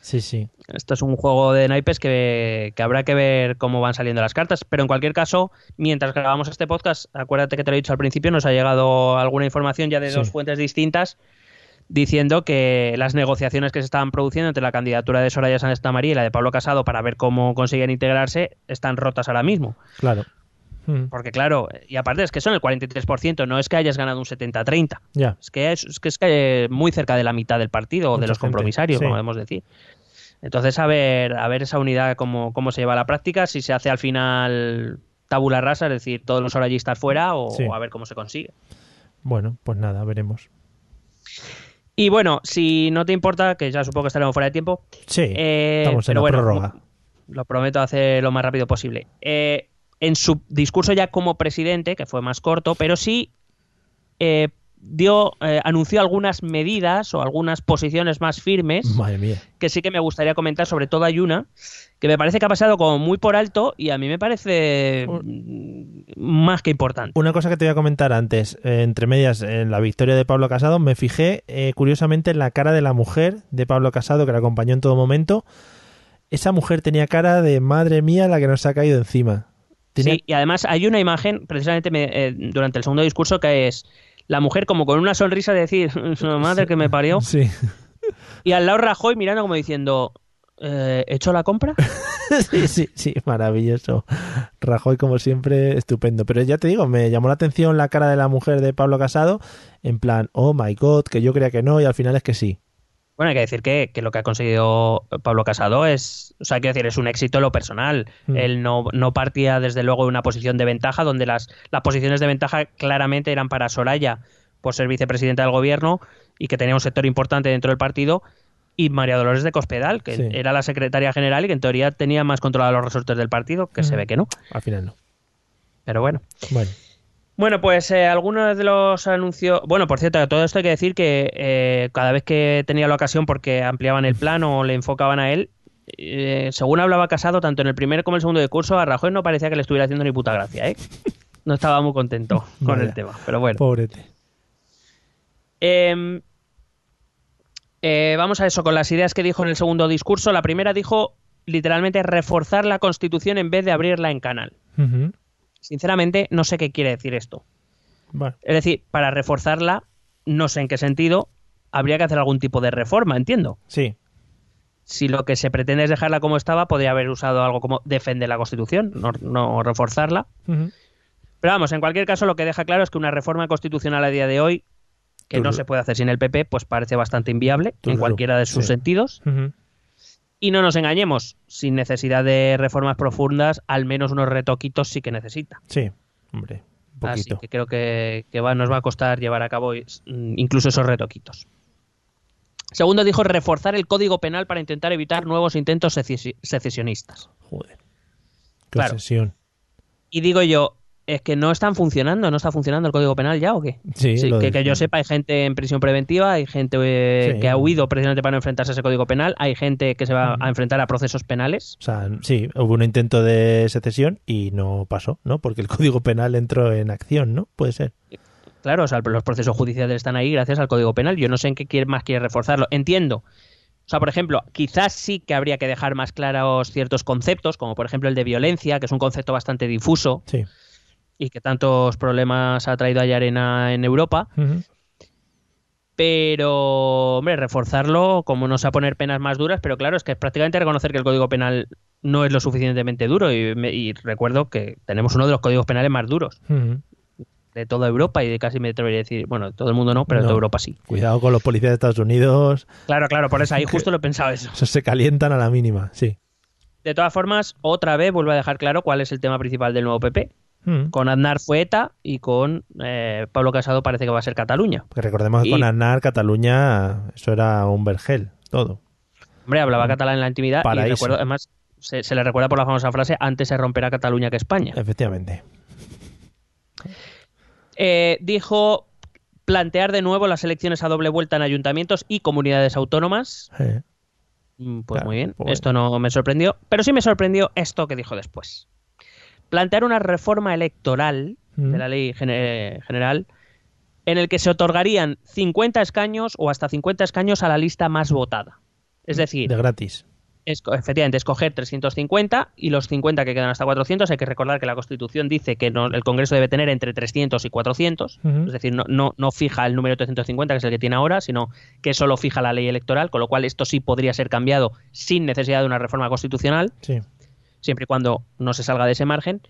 Sí, sí. Esto es un juego de naipes que, que habrá que ver cómo van saliendo las cartas, pero en cualquier caso, mientras grabamos este podcast, acuérdate que te lo he dicho al principio, nos ha llegado alguna información ya de Sí. dos fuentes distintas diciendo que las negociaciones que se estaban produciendo entre la candidatura de Soraya Sánchez María y la de Pablo Casado para ver cómo consiguen integrarse están rotas ahora mismo. Claro. Mm. Porque claro, y aparte es que son el 43%, no es que hayas ganado un 70-30, Ya. es que es, es que es que muy cerca de la mitad del partido o de los gente, compromisarios, sí. como debemos decir. Entonces, a ver, a ver esa unidad cómo, cómo se lleva a la práctica, si se hace al final tabula rasa, es decir, todos los orallistas fuera o, Sí. o a ver cómo se consigue. Bueno, pues nada, veremos. Y bueno, si no te importa, que ya supongo que estaremos fuera de tiempo, Sí, eh, estamos en pero la bueno, prórroga. lo prometo hacer lo más rápido posible. Eh, en su discurso ya como presidente, que fue más corto, pero sí eh, dio, eh, anunció algunas medidas o algunas posiciones más firmes Madre mía. que sí que me gustaría comentar, sobre todo hay una que me parece que ha pasado como muy por alto y a mí me parece mm, más que importante. Una cosa que te voy a comentar antes, eh, entre medias, en la victoria de Pablo Casado, me fijé curiosamente en la cara de la mujer de Pablo Casado que la acompañó en todo momento. Esa mujer tenía cara de madre mía la que nos ha caído encima. Tenía- Sí, y además hay una imagen, precisamente me- eh, durante el segundo discurso, que es la mujer como con una sonrisa de decir, madre que me parió, *laughs* Sí. y al lado Rajoy mirando como diciendo, eh, ¿he hecho la compra? *laughs* sí, sí, sí, maravilloso. Rajoy, como siempre, estupendo. Pero ya te digo, me llamó la atención la cara de la mujer de Pablo Casado, en plan, oh my god, que yo creía que no, y al final es que sí. Bueno, hay que decir que, que lo que ha conseguido Pablo Casado es, o sea, hay que decir, es un éxito en lo personal. Mm. Él no, no partía desde luego de una posición de ventaja, donde las, las posiciones de ventaja claramente eran para Soraya por ser vicepresidenta del gobierno y que tenía un sector importante dentro del partido, y María Dolores de Cospedal, que Sí. era la secretaria general y que en teoría tenía más controlado los resortes del partido, que se Mm. ve que no. Al final no. Pero bueno. Bueno, Bueno, pues eh, algunos de los anuncios. Bueno, por cierto, todo esto hay que decir que eh, cada vez que tenía la ocasión porque ampliaban el plan o le enfocaban a él, eh, según hablaba Casado, tanto en el primer como en el segundo discurso, a Rajoy no parecía que le estuviera haciendo ni puta gracia, ¿eh? No estaba muy contento *laughs* con Vaya. el tema, pero bueno. pobrete. Eh, eh, vamos a eso, con las ideas que dijo en el segundo discurso. La primera dijo literalmente reforzar la Constitución en vez de abrirla en canal. Sinceramente, no sé qué quiere decir esto. Bueno, Es decir, para reforzarla, no sé en qué sentido, habría que hacer algún tipo de reforma, entiendo. sí, Si lo que se pretende es dejarla como estaba, podría haber usado algo como defender la Constitución, no, no reforzarla. Pero vamos, en cualquier caso, lo que deja claro es que una reforma constitucional a día de hoy, que no se puede hacer sin el PP, pues parece bastante inviable en cualquiera de sus sí. sentidos. Y no nos engañemos, sin necesidad de reformas profundas, al menos unos retoquitos sí que necesita. sí, hombre, un Así poquito. que creo que, que va- nos va a costar llevar a cabo mm, incluso esos retoquitos. Segundo, dijo reforzar el código penal para intentar evitar nuevos intentos secesi- secesionistas. Joder. Qué Claro. obsesión. Y digo yo, ¿es que no están funcionando? ¿No está funcionando el código penal ya o qué? Sí, Sí, que, yo sepa, hay gente en prisión preventiva, hay gente eh, Sí. que ha huido precisamente para no enfrentarse a ese código penal, hay gente que se va a enfrentar a procesos penales. O sea, sí, hubo un intento de secesión y no pasó, ¿no? Porque el Código Penal entró en acción, ¿no? Puede ser. Claro, o sea, los procesos judiciales están ahí gracias al Código Penal. Yo no sé en qué más quiere reforzarlo. Entiendo. O sea, por ejemplo, quizás sí que habría que dejar más claros ciertos conceptos, como por ejemplo el de violencia, que es un concepto bastante difuso Sí. Y que tantos problemas ha traído a Arena en Europa. Pero, hombre, reforzarlo, como no sea poner penas más duras, pero claro, es que es prácticamente reconocer que el Código Penal no es lo suficientemente duro. Y, recuerdo que tenemos uno de los códigos penales más duros de toda Europa y de casi me atrevería a decir, bueno, de todo el mundo no, pero de No. toda Europa sí. Cuidado con los policías de Estados Unidos. Claro, claro, por eso ahí *laughs* justo lo he pensado eso. Se calientan a la mínima, sí. De todas formas, otra vez vuelvo a dejar claro cuál es el tema principal del nuevo PP. Mm. Con Aznar fue ETA y con eh, Pablo Casado parece que va a ser Cataluña. Porque recordemos que con Aznar, Cataluña, eso era un vergel, todo. Hombre, hablaba catalán en la intimidad Paraíso. y recuerdo, además, se, se le recuerda por la famosa frase, antes se romperá Cataluña que España. Efectivamente. Eh, dijo plantear de nuevo las elecciones a doble vuelta en ayuntamientos y comunidades autónomas. Mm, Pues Claro, muy bien, pues bueno. esto no me sorprendió, pero sí me sorprendió esto que dijo después. Plantear una reforma electoral Mm. de la ley gene- general en el que se otorgarían 50 escaños o hasta 50 escaños a la lista más votada. Es decir, De gratis. efectivamente, escoger 350 y los 50 que quedan hasta 400. Hay que recordar que la Constitución dice que no- el Congreso debe tener entre 300 y 400. Ujú. Es decir, no, no, no fija el número 350, que es el que tiene ahora, sino que solo fija la ley electoral, con lo cual esto sí podría ser cambiado sin necesidad de una reforma constitucional, Sí. Siempre y cuando no se salga de ese margen.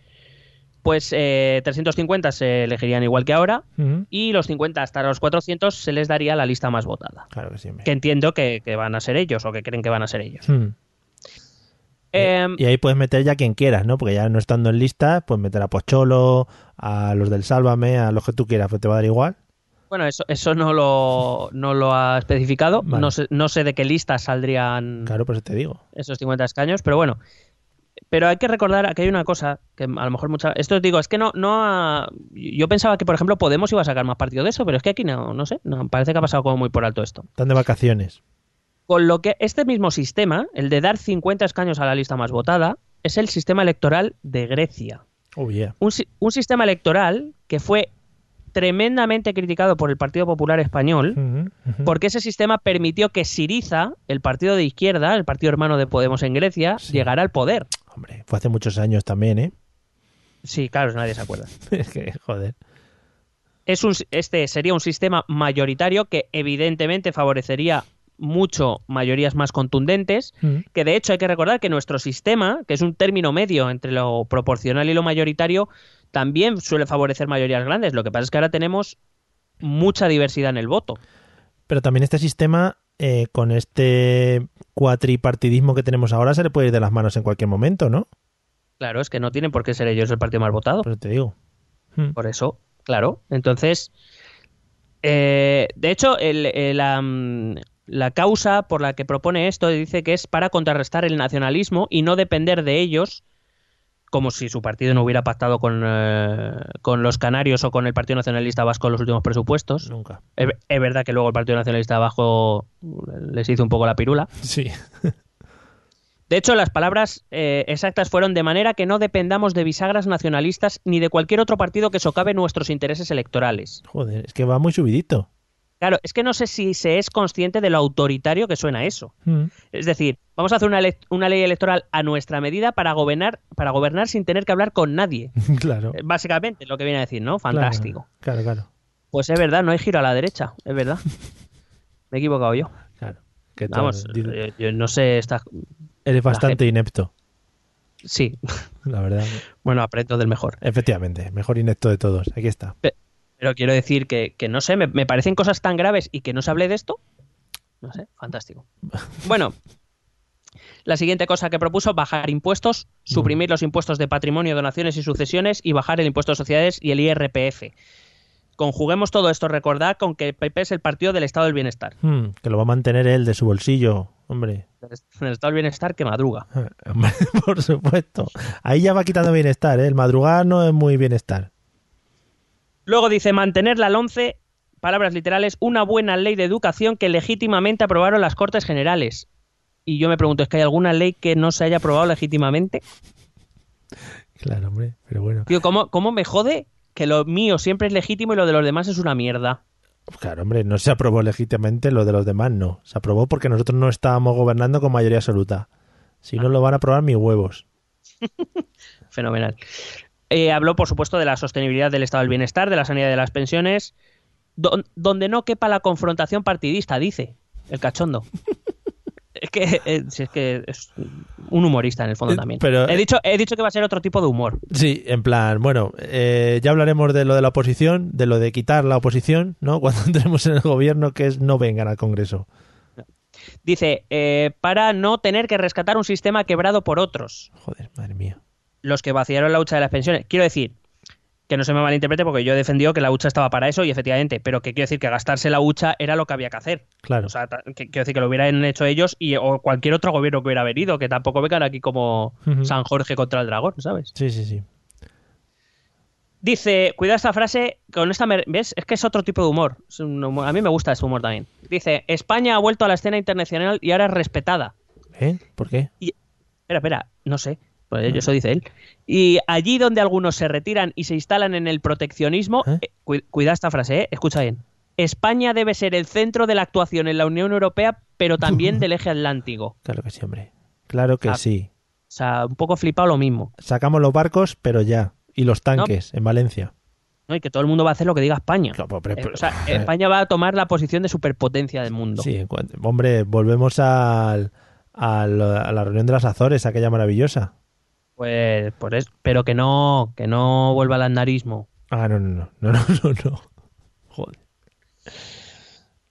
Pues eh, 350 se elegirían igual que ahora y los 50 hasta los 400 se les daría la lista más votada. Claro que sí. Que entiendo que, que van a ser ellos o que creen que van a ser ellos. Mm. Em, Y ahí puedes meter ya quien quieras, ¿no? Porque ya no estando en lista, pues meter a Pocholo, a los del Sálvame, a los que tú quieras, pues te va a dar igual. Bueno, eso, eso no, lo, no lo ha especificado. Vale. No, sé, no sé de qué lista saldrían Claro, por eso te digo. esos 50 escaños, pero bueno. Pero hay que recordar que hay una cosa que a lo mejor mucha esto digo es que no no ha- yo pensaba que por ejemplo Podemos iba a sacar más partido de eso pero es que aquí no no sé no, parece que ha pasado como muy por alto esto Están de vacaciones. con lo que este mismo sistema el de dar 50 escaños a la lista más votada es el sistema electoral de Grecia Oh, yeah. un, si- un sistema electoral que fue tremendamente criticado por el Partido Popular Español porque ese sistema permitió que Siriza, el partido de izquierda, el partido hermano de Podemos en Grecia, Sí. llegara al poder. Hombre, fue hace muchos años también, ¿eh? Sí, claro, nadie se acuerda. *laughs* Es que, joder. Es un, este sería un sistema mayoritario que evidentemente favorecería mucho mayorías más contundentes, Mm. que de hecho hay que recordar que nuestro sistema, que es un término medio entre lo proporcional y lo mayoritario, también suele favorecer mayorías grandes. Lo que pasa es que ahora tenemos mucha diversidad en el voto. Pero también este sistema, eh, con este cuatripartidismo que tenemos ahora, se le puede ir de las manos en cualquier momento, ¿no? Claro, es que no tienen por qué ser ellos el partido más votado. Por eso te digo. Mm. Por eso, claro. Entonces, eh, de hecho, el- el, la, la causa por la que propone esto dice que es para contrarrestar el nacionalismo y no depender de ellos, como si su partido no hubiera pactado con, eh, con los canarios o con el Partido Nacionalista Vasco en los últimos presupuestos. Nunca. Es, es verdad que luego el Partido Nacionalista Vasco les hizo un poco la pirula. *laughs* Sí. De hecho, las palabras eh, exactas fueron de manera que no dependamos de bisagras nacionalistas ni de cualquier otro partido que socave nuestros intereses electorales. Joder, es que va muy subidito. Claro, es que no sé si se es consciente de lo autoritario que suena eso. Mm. Es decir, vamos a hacer una, ley electoral a nuestra medida para gobernar, para gobernar sin tener que hablar con nadie. *laughs* claro. Eh, Básicamente, lo que viene a decir, ¿no? Fantástico. Claro, claro. Pues es verdad, no hay giro a la derecha, es verdad. *laughs* Me he equivocado yo. claro. Que Vamos, eh, yo no sé, esta... eres bastante inepto, Sí, la verdad. *laughs* bueno, aprendo del mejor. Efectivamente, mejor inepto de todos. Aquí está. Pero quiero decir que, que no sé, me, me parecen cosas tan graves y que no se hable de esto. No sé, fantástico. *laughs* Bueno, la siguiente cosa que propuso, bajar impuestos, suprimir los impuestos de patrimonio, donaciones y sucesiones y bajar el impuesto de sociedades y el IRPF. Conjuguemos todo esto, recordad con que el PP es el partido del Estado del Bienestar. Mm, que lo va a mantener él de su bolsillo, hombre. El Estado del Bienestar que madruga. *laughs* *laughs* Por supuesto. Ahí ya va quitando bienestar, ¿eh? El madrugar no es muy bienestar. Luego dice mantener la LONCE, palabras literales, una buena ley de educación que legítimamente aprobaron las Cortes Generales. Y yo me pregunto, ¿es que hay alguna ley que no se haya aprobado legítimamente? Claro, hombre, pero bueno. Tío, ¿cómo, cómo me jode que lo mío siempre es legítimo y lo de los demás es una mierda? Claro, hombre, no se aprobó legítimamente lo de los demás, no. Se aprobó porque nosotros no estábamos gobernando con mayoría absoluta. Si no, lo van a aprobar mis huevos. *laughs* Fenomenal. Eh, habló, por supuesto, de la sostenibilidad del estado del bienestar, de la sanidad de las pensiones, don- donde no quepa la confrontación partidista, dice el cachondo. *laughs* es que, eh, es que es un humorista en el fondo Eh, también. pero- he, dicho, he dicho que va a ser otro tipo de humor. Sí, en plan, bueno, eh, ya hablaremos de lo de la oposición, de lo de quitar la oposición, ¿no? *laughs* Cuando entremos en el gobierno, que es no vengan al Congreso. Dice, eh, para no tener que rescatar un sistema quebrado por otros, Joder, madre mía. Los que vaciaron la hucha de las pensiones. Quiero decir, que no se me malinterprete porque yo he defendido que la hucha estaba para eso y efectivamente, pero que quiero decir que gastarse la hucha era lo que había que hacer. Claro. O sea, que, quiero decir que lo hubieran hecho ellos y o cualquier otro gobierno que hubiera venido, que tampoco vengan aquí como. San Jorge contra el dragón, ¿sabes? Sí, sí, sí. Dice, cuida esta frase, con esta, ¿ves? Es que es otro tipo de humor- A mí me gusta este humor también. Dice, España ha vuelto a la escena internacional y ahora es respetada. ¿Eh? ¿Por qué? Espera, espera, no sé. Pues eso dice él. Y allí donde algunos se retiran y se instalan en el proteccionismo, ¿Eh? eh, cu- cuida esta frase, ¿eh? escucha bien. España debe ser el centro de la actuación en la Unión Europea, pero también *laughs* del eje atlántico. Claro que sí, hombre. Claro que Ah. sí. O sea, un poco flipado lo mismo. Sacamos los barcos, pero ya. Y los tanques en Valencia. ¿no? Y que todo el mundo va a hacer lo que diga España. Pero- Eh, pero- o sea, España va a tomar la posición de superpotencia del mundo. Sí, hombre, volvemos al, al- a la reunión de las Azores, aquella maravillosa. Pues, por eso, pero que no, que no vuelva al andarismo. Ah, no, no, no, no, *laughs* no, no, no. Joder.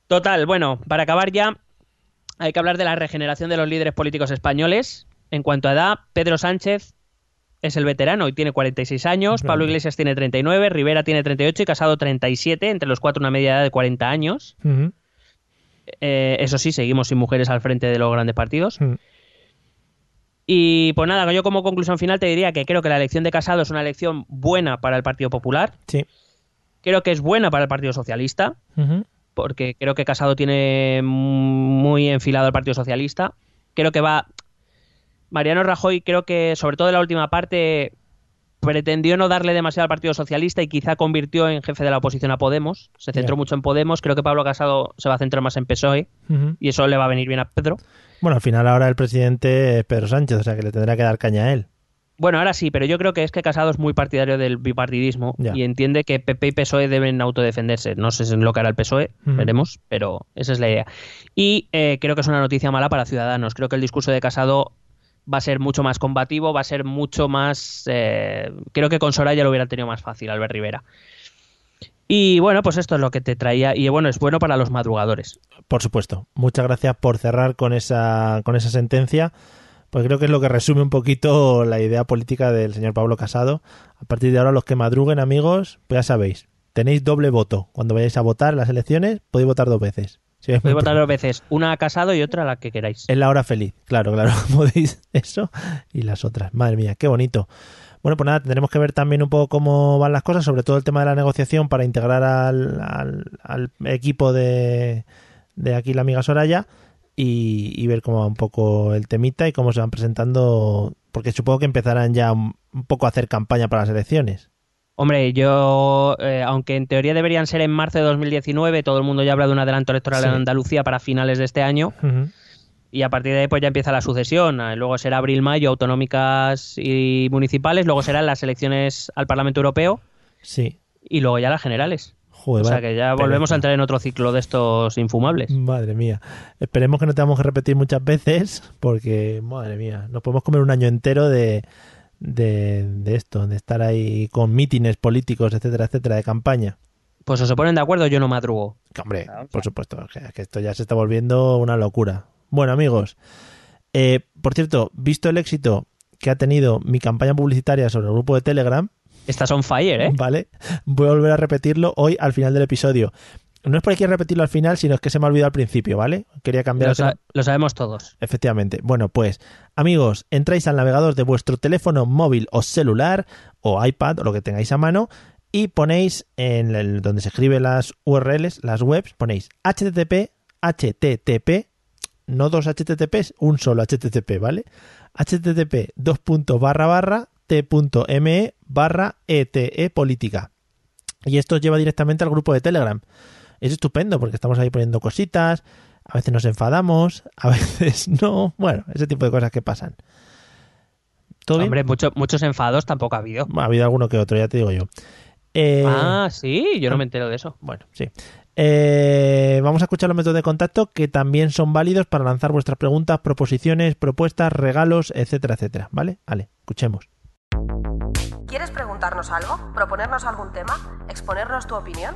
Total, bueno, para acabar ya, hay que hablar de la regeneración de los líderes políticos españoles. En cuanto a edad, Pedro Sánchez es el veterano y tiene 46 años, Pablo. Iglesias tiene 39, Rivera tiene 38 y Casado 37, entre los cuatro una media edad de 40 años. Eh, eso sí, seguimos sin mujeres al frente de los grandes partidos. Y pues nada, yo como conclusión final te diría que creo que la elección de Casado es una elección buena para el Partido Popular. Sí. Creo que es buena para el Partido Socialista, porque creo que Casado tiene muy enfilado al Partido Socialista. Creo que va. Mariano Rajoy, creo que sobre todo en la última parte pretendió no darle demasiado al Partido Socialista y quizá convirtió en jefe de la oposición a Podemos. Se centró mucho en Podemos. Creo que Pablo Casado se va a centrar más en PSOE y eso le va a venir bien a Pedro. Bueno, al final ahora el presidente es Pedro Sánchez, o sea que le tendrá que dar caña a él. Bueno, ahora sí, pero yo creo que es que Casado es muy partidario del bipartidismo y entiende que PP y PSOE deben autodefenderse. No sé en lo que hará el PSOE, veremos, pero esa es la idea. Y eh, creo que es una noticia mala para Ciudadanos. Creo que el discurso de Casado va a ser mucho más combativo, va a ser mucho más... eh, creo que con Soraya lo hubiera tenido más fácil, Albert Rivera. Y bueno, pues esto es lo que te traía. Y bueno, es bueno para los madrugadores. Por supuesto. Muchas gracias por cerrar con esa, con esa sentencia, porque creo que es lo que resume un poquito la idea política del señor Pablo Casado. A partir de ahora, los que madruguen, amigos, pues ya sabéis, tenéis doble voto. Cuando vayáis a votar en las elecciones, podéis votar dos veces. Muy Podéis votar dos veces, una a Casado y otra a la que queráis. Es la hora feliz, claro, claro. *laughs* Podéis eso y las otras. Madre mía, qué bonito. Bueno, pues nada, tendremos que ver también un poco cómo van las cosas, sobre todo el tema de la negociación para integrar al, al- al equipo de, de aquí la amiga Soraya y, y ver cómo va un poco el temita y cómo se van presentando, porque supongo que empezarán ya un, un poco a hacer campaña para las elecciones. Hombre, yo, eh, aunque en teoría deberían ser en marzo de 2019, todo el mundo ya habla de un adelanto electoral Sí. en Andalucía para finales de este año y a partir de ahí pues ya empieza la sucesión. Eh, Luego será abril-mayo autonómicas y municipales, luego serán las elecciones al Parlamento Europeo Sí. y luego ya las generales. Joder, o sea que ya volvemos pereza. a entrar en otro ciclo de estos infumables. Madre mía. Esperemos que no tengamos que repetir muchas veces, porque, madre mía, nos podemos comer un año entero de, de, de esto, de estar ahí con mítines políticos, etcétera, etcétera, de campaña. Pues o se ponen de acuerdo, yo no madrugo. Que, hombre, Claro, por supuesto, que, que esto ya se está volviendo una locura. Bueno, amigos, eh, por cierto, visto el éxito que ha tenido mi campaña publicitaria sobre el grupo de Telegram, Estas son fire, ¿eh? ¿vale? Voy a volver a repetirlo hoy al final del episodio. No es porque quiera repetirlo al final, sino es que se me ha olvidado al principio, ¿vale? Quería cambiar Lo, sa- sabemos todos. Efectivamente. Bueno, pues, amigos, entráis al navegador de vuestro teléfono móvil o celular o iPad o lo que tengáis a mano y ponéis en el, donde se escriben las URLs, las webs, ponéis http, http, no dos https, un solo http, ¿vale? http dos puntos barra barra t.me barra ete política. Y esto os lleva directamente al grupo de Telegram. Es estupendo porque estamos ahí poniendo cositas, a veces nos enfadamos, a *laughs* veces no, bueno, ese tipo de cosas que pasan. ¿Todo bien? Hombre, mucho- muchos enfados tampoco ha habido. Ha habido alguno que otro, ya te digo yo. Eh, Ah, sí, yo no me entero de eso. Bueno, sí. Eh, vamos a escuchar los métodos de contacto que también son válidos para lanzar vuestras preguntas, proposiciones, propuestas, regalos, etcétera, etcétera. ¿Vale? Vale, escuchemos. ¿Quieres preguntarnos algo? ¿Proponernos algún tema? ¿Exponernos tu opinión?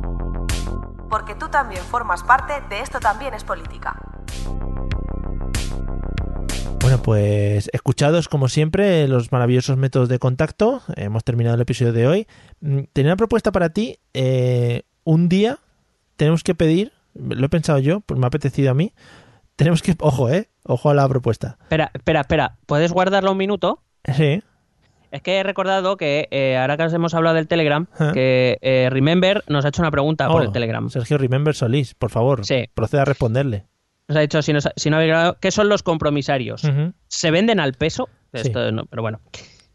Porque tú también formas parte de Esto también es política. Bueno, pues escuchados como siempre los maravillosos métodos de contacto. Hemos terminado el episodio de hoy. Mm, Tenía una propuesta para ti. Eh, un día tenemos que pedir, lo he pensado yo, pues me ha apetecido a mí. Tenemos que, ojo, eh, ojo a la propuesta. Espera, espera, espera. ¿Puedes guardarlo un minuto? Sí, Es que he recordado que eh, ahora que os hemos hablado del Telegram, que eh, Remember nos ha hecho una pregunta por Oh, el Telegram. Sergio Remember Solís, por favor, Sí. proceda a responderle. Nos ha dicho, si, nos- si no habéis grabado, ¿qué son los compromisarios? ¿Se venden al peso? Sí. Esto no, pero bueno.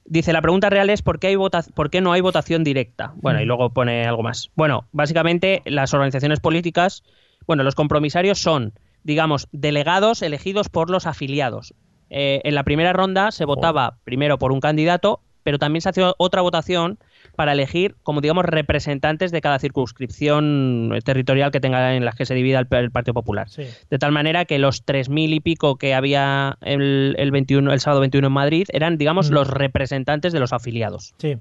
Dice, la pregunta real es ¿por qué, hay vota- ¿por qué no hay votación directa? Bueno, y luego pone algo más. Bueno, básicamente las organizaciones políticas, bueno, los compromisarios son, digamos, delegados elegidos por los afiliados. Eh, en la primera ronda se votaba primero por un candidato, pero también se hacía otra votación para elegir, como digamos, representantes de cada circunscripción territorial que tenga en las que se divida el, el Partido Popular. Sí. De tal manera que los 3.000 y pico que había el, el 21, el sábado 21 en Madrid eran, digamos, Mm. los representantes de los afiliados. Sí.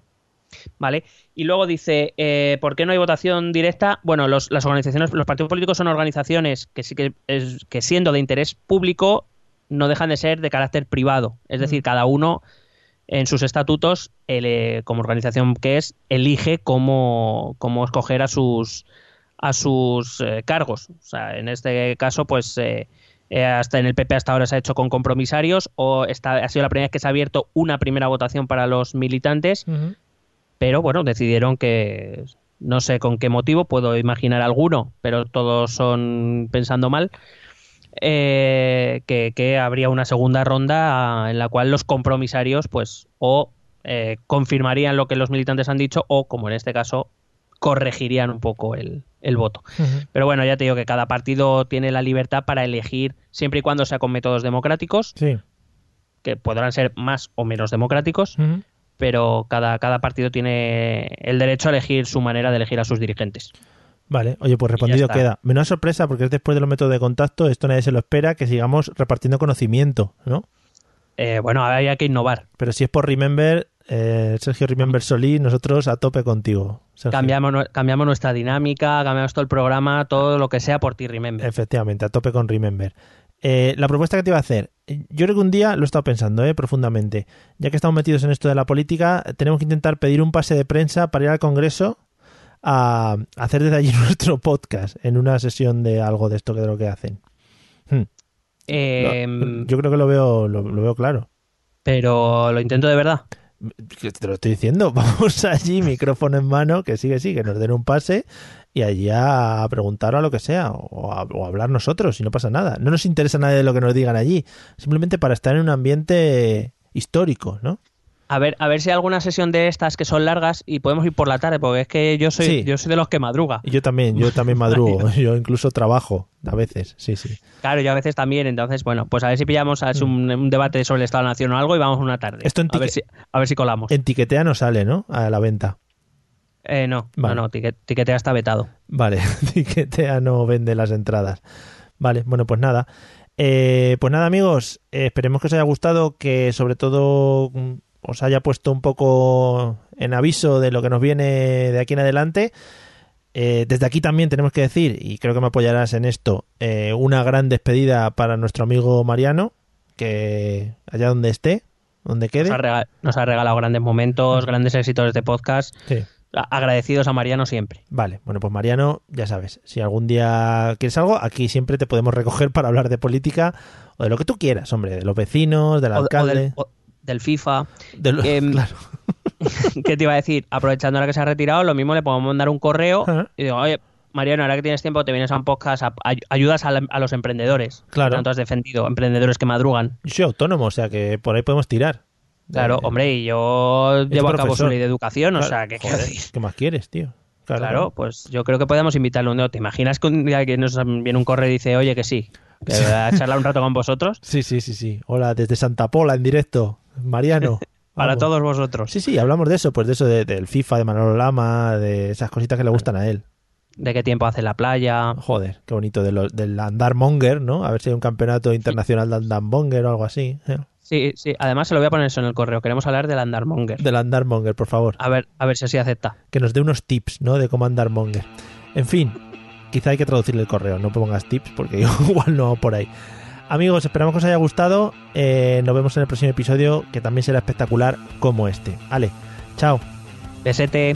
¿Vale? Y luego dice, eh, ¿por qué no hay votación directa? Bueno, los, las organizaciones, los partidos políticos son organizaciones que sí que, es, que siendo de interés público no dejan de ser de carácter privado. Es decir, cada uno en sus estatutos, el, eh, como organización que es, elige cómo, cómo escoger a sus a sus eh, cargos. O sea, en este caso, pues eh, eh, hasta en el PP hasta ahora se ha hecho con compromisarios o está, ha sido la primera vez que se ha abierto una primera votación para los militantes pero bueno, decidieron que no sé con qué motivo, puedo imaginar alguno, pero todos son pensando mal, eh, que, que habría una segunda ronda ah, en la cual los compromisarios pues o eh, confirmarían lo que los militantes han dicho o, como en este caso, corregirían un poco el, el voto. Pero bueno, ya te digo que cada partido tiene la libertad para elegir, siempre y cuando sea con métodos democráticos, Sí. que podrán ser más o menos democráticos, pero cada, cada partido tiene el derecho a elegir su manera de elegir a sus dirigentes. Vale, oye, pues respondido queda. Menos sorpresa porque es después de los métodos de contacto, esto nadie se lo espera, que sigamos repartiendo conocimiento, ¿no? Eh, bueno, hay que innovar. Pero si es por Remember, eh, Sergio Remember Solí, nosotros a tope contigo. Sergio. Cambiamos, cambiamos nuestra dinámica, cambiamos todo el programa, todo lo que sea por ti, remember. Efectivamente, a tope con Remember. Eh, la propuesta que te iba a hacer, yo creo que un día lo he estado pensando eh, profundamente. Ya que estamos metidos en esto de la política, tenemos que intentar pedir un pase de prensa para ir al Congreso a hacer desde allí *laughs* nuestro podcast en una sesión de algo de esto que de lo que hacen. Hmm. Eh, Lo- yo creo que lo veo, lo, lo veo claro. pero lo intento de verdad. Te lo estoy diciendo, *laughs* vamos allí, micrófono en mano, que sigue, sí, que nos den un pase y allí a preguntar o a lo que sea, o a, o a hablar nosotros, y no pasa nada. No nos interesa nada de lo que nos digan allí, simplemente para estar en un ambiente histórico, ¿no? A ver, a ver si hay alguna sesión de estas que son largas y podemos ir por la tarde, porque es que yo soy, Sí. yo soy de los que madruga. Y yo también, yo también madrugo, *laughs* yo incluso trabajo a veces, sí, sí. Claro, yo a veces también, entonces, bueno, pues a ver si pillamos a ver si un, un debate sobre el Estado de la Nación o algo y vamos una tarde. Mm. Esto en a, ver si, a ver si colamos. En Tiquetea no sale, ¿no? A la venta. Eh, no, Vale. no, no, Tiquetea está vetado. Vale, *laughs* Tiquetea no vende las entradas. Vale, bueno, pues nada. Eh, pues nada, amigos, eh, esperemos que os haya gustado, que sobre todo mm, os haya puesto un poco en aviso de lo que nos viene de aquí en adelante. Eh, desde aquí también tenemos que decir, y creo que me apoyarás en esto, eh, una gran despedida para nuestro amigo Mariano, que allá donde esté, donde Nos quede. ha, nos ha regalado grandes momentos, grandes éxitos de podcast. Sí. Agradecidos a Mariano siempre. Vale, bueno, pues Mariano, ya sabes, si algún día quieres algo, aquí siempre te podemos recoger para hablar de política o de lo que tú quieras, hombre, de los vecinos, del O- o, alcalde, del, o del FIFA. de lo- em, *laughs* claro. *laughs* ¿Qué te iba a decir? Aprovechando ahora que se ha retirado, lo mismo le podemos mandar un correo y digo, oye, Mariano, ahora que tienes tiempo, te vienes a un podcast, a- ayudas a, la- a los emprendedores. Claro. Tanto has defendido, emprendedores que madrugan. Yo soy autónomo, o sea que por ahí podemos tirar. Claro, Eh, hombre, y yo llevo a cabo su ley de educación, o claro, sea, ¿qué joder? ¿Qué más quieres, tío? Claro, pues yo creo que podemos invitarle un día. ¿Te imaginas que un día que nos viene un correo y dice, oye, que sí, que voy a charlar un rato con vosotros? *laughs* Sí, sí, sí, sí. Hola, desde Santa Pola en directo. Mariano. *laughs* Para vamos. todos vosotros. Sí, sí, hablamos de eso, pues de eso de- del FIFA, de Manolo Lama, de esas cositas que le gustan a él. De qué tiempo hace la playa. Joder, qué bonito, de lo- del andar monger, ¿no? A ver si hay un campeonato internacional de andar monger o algo así. ¿eh? Sí, sí, además se lo voy a poner eso en el correo. Queremos hablar del Andarmonger. Del andar monger, por favor. A ver, a ver si así acepta. Que nos dé unos tips, ¿no? De cómo andar monger. En fin, quizá hay que traducirle el correo, no pongas tips porque *laughs* igual no por ahí. Amigos, esperamos que os haya gustado. Eh, nos vemos en el próximo episodio, que también será espectacular como este. Ale, chao. Besete.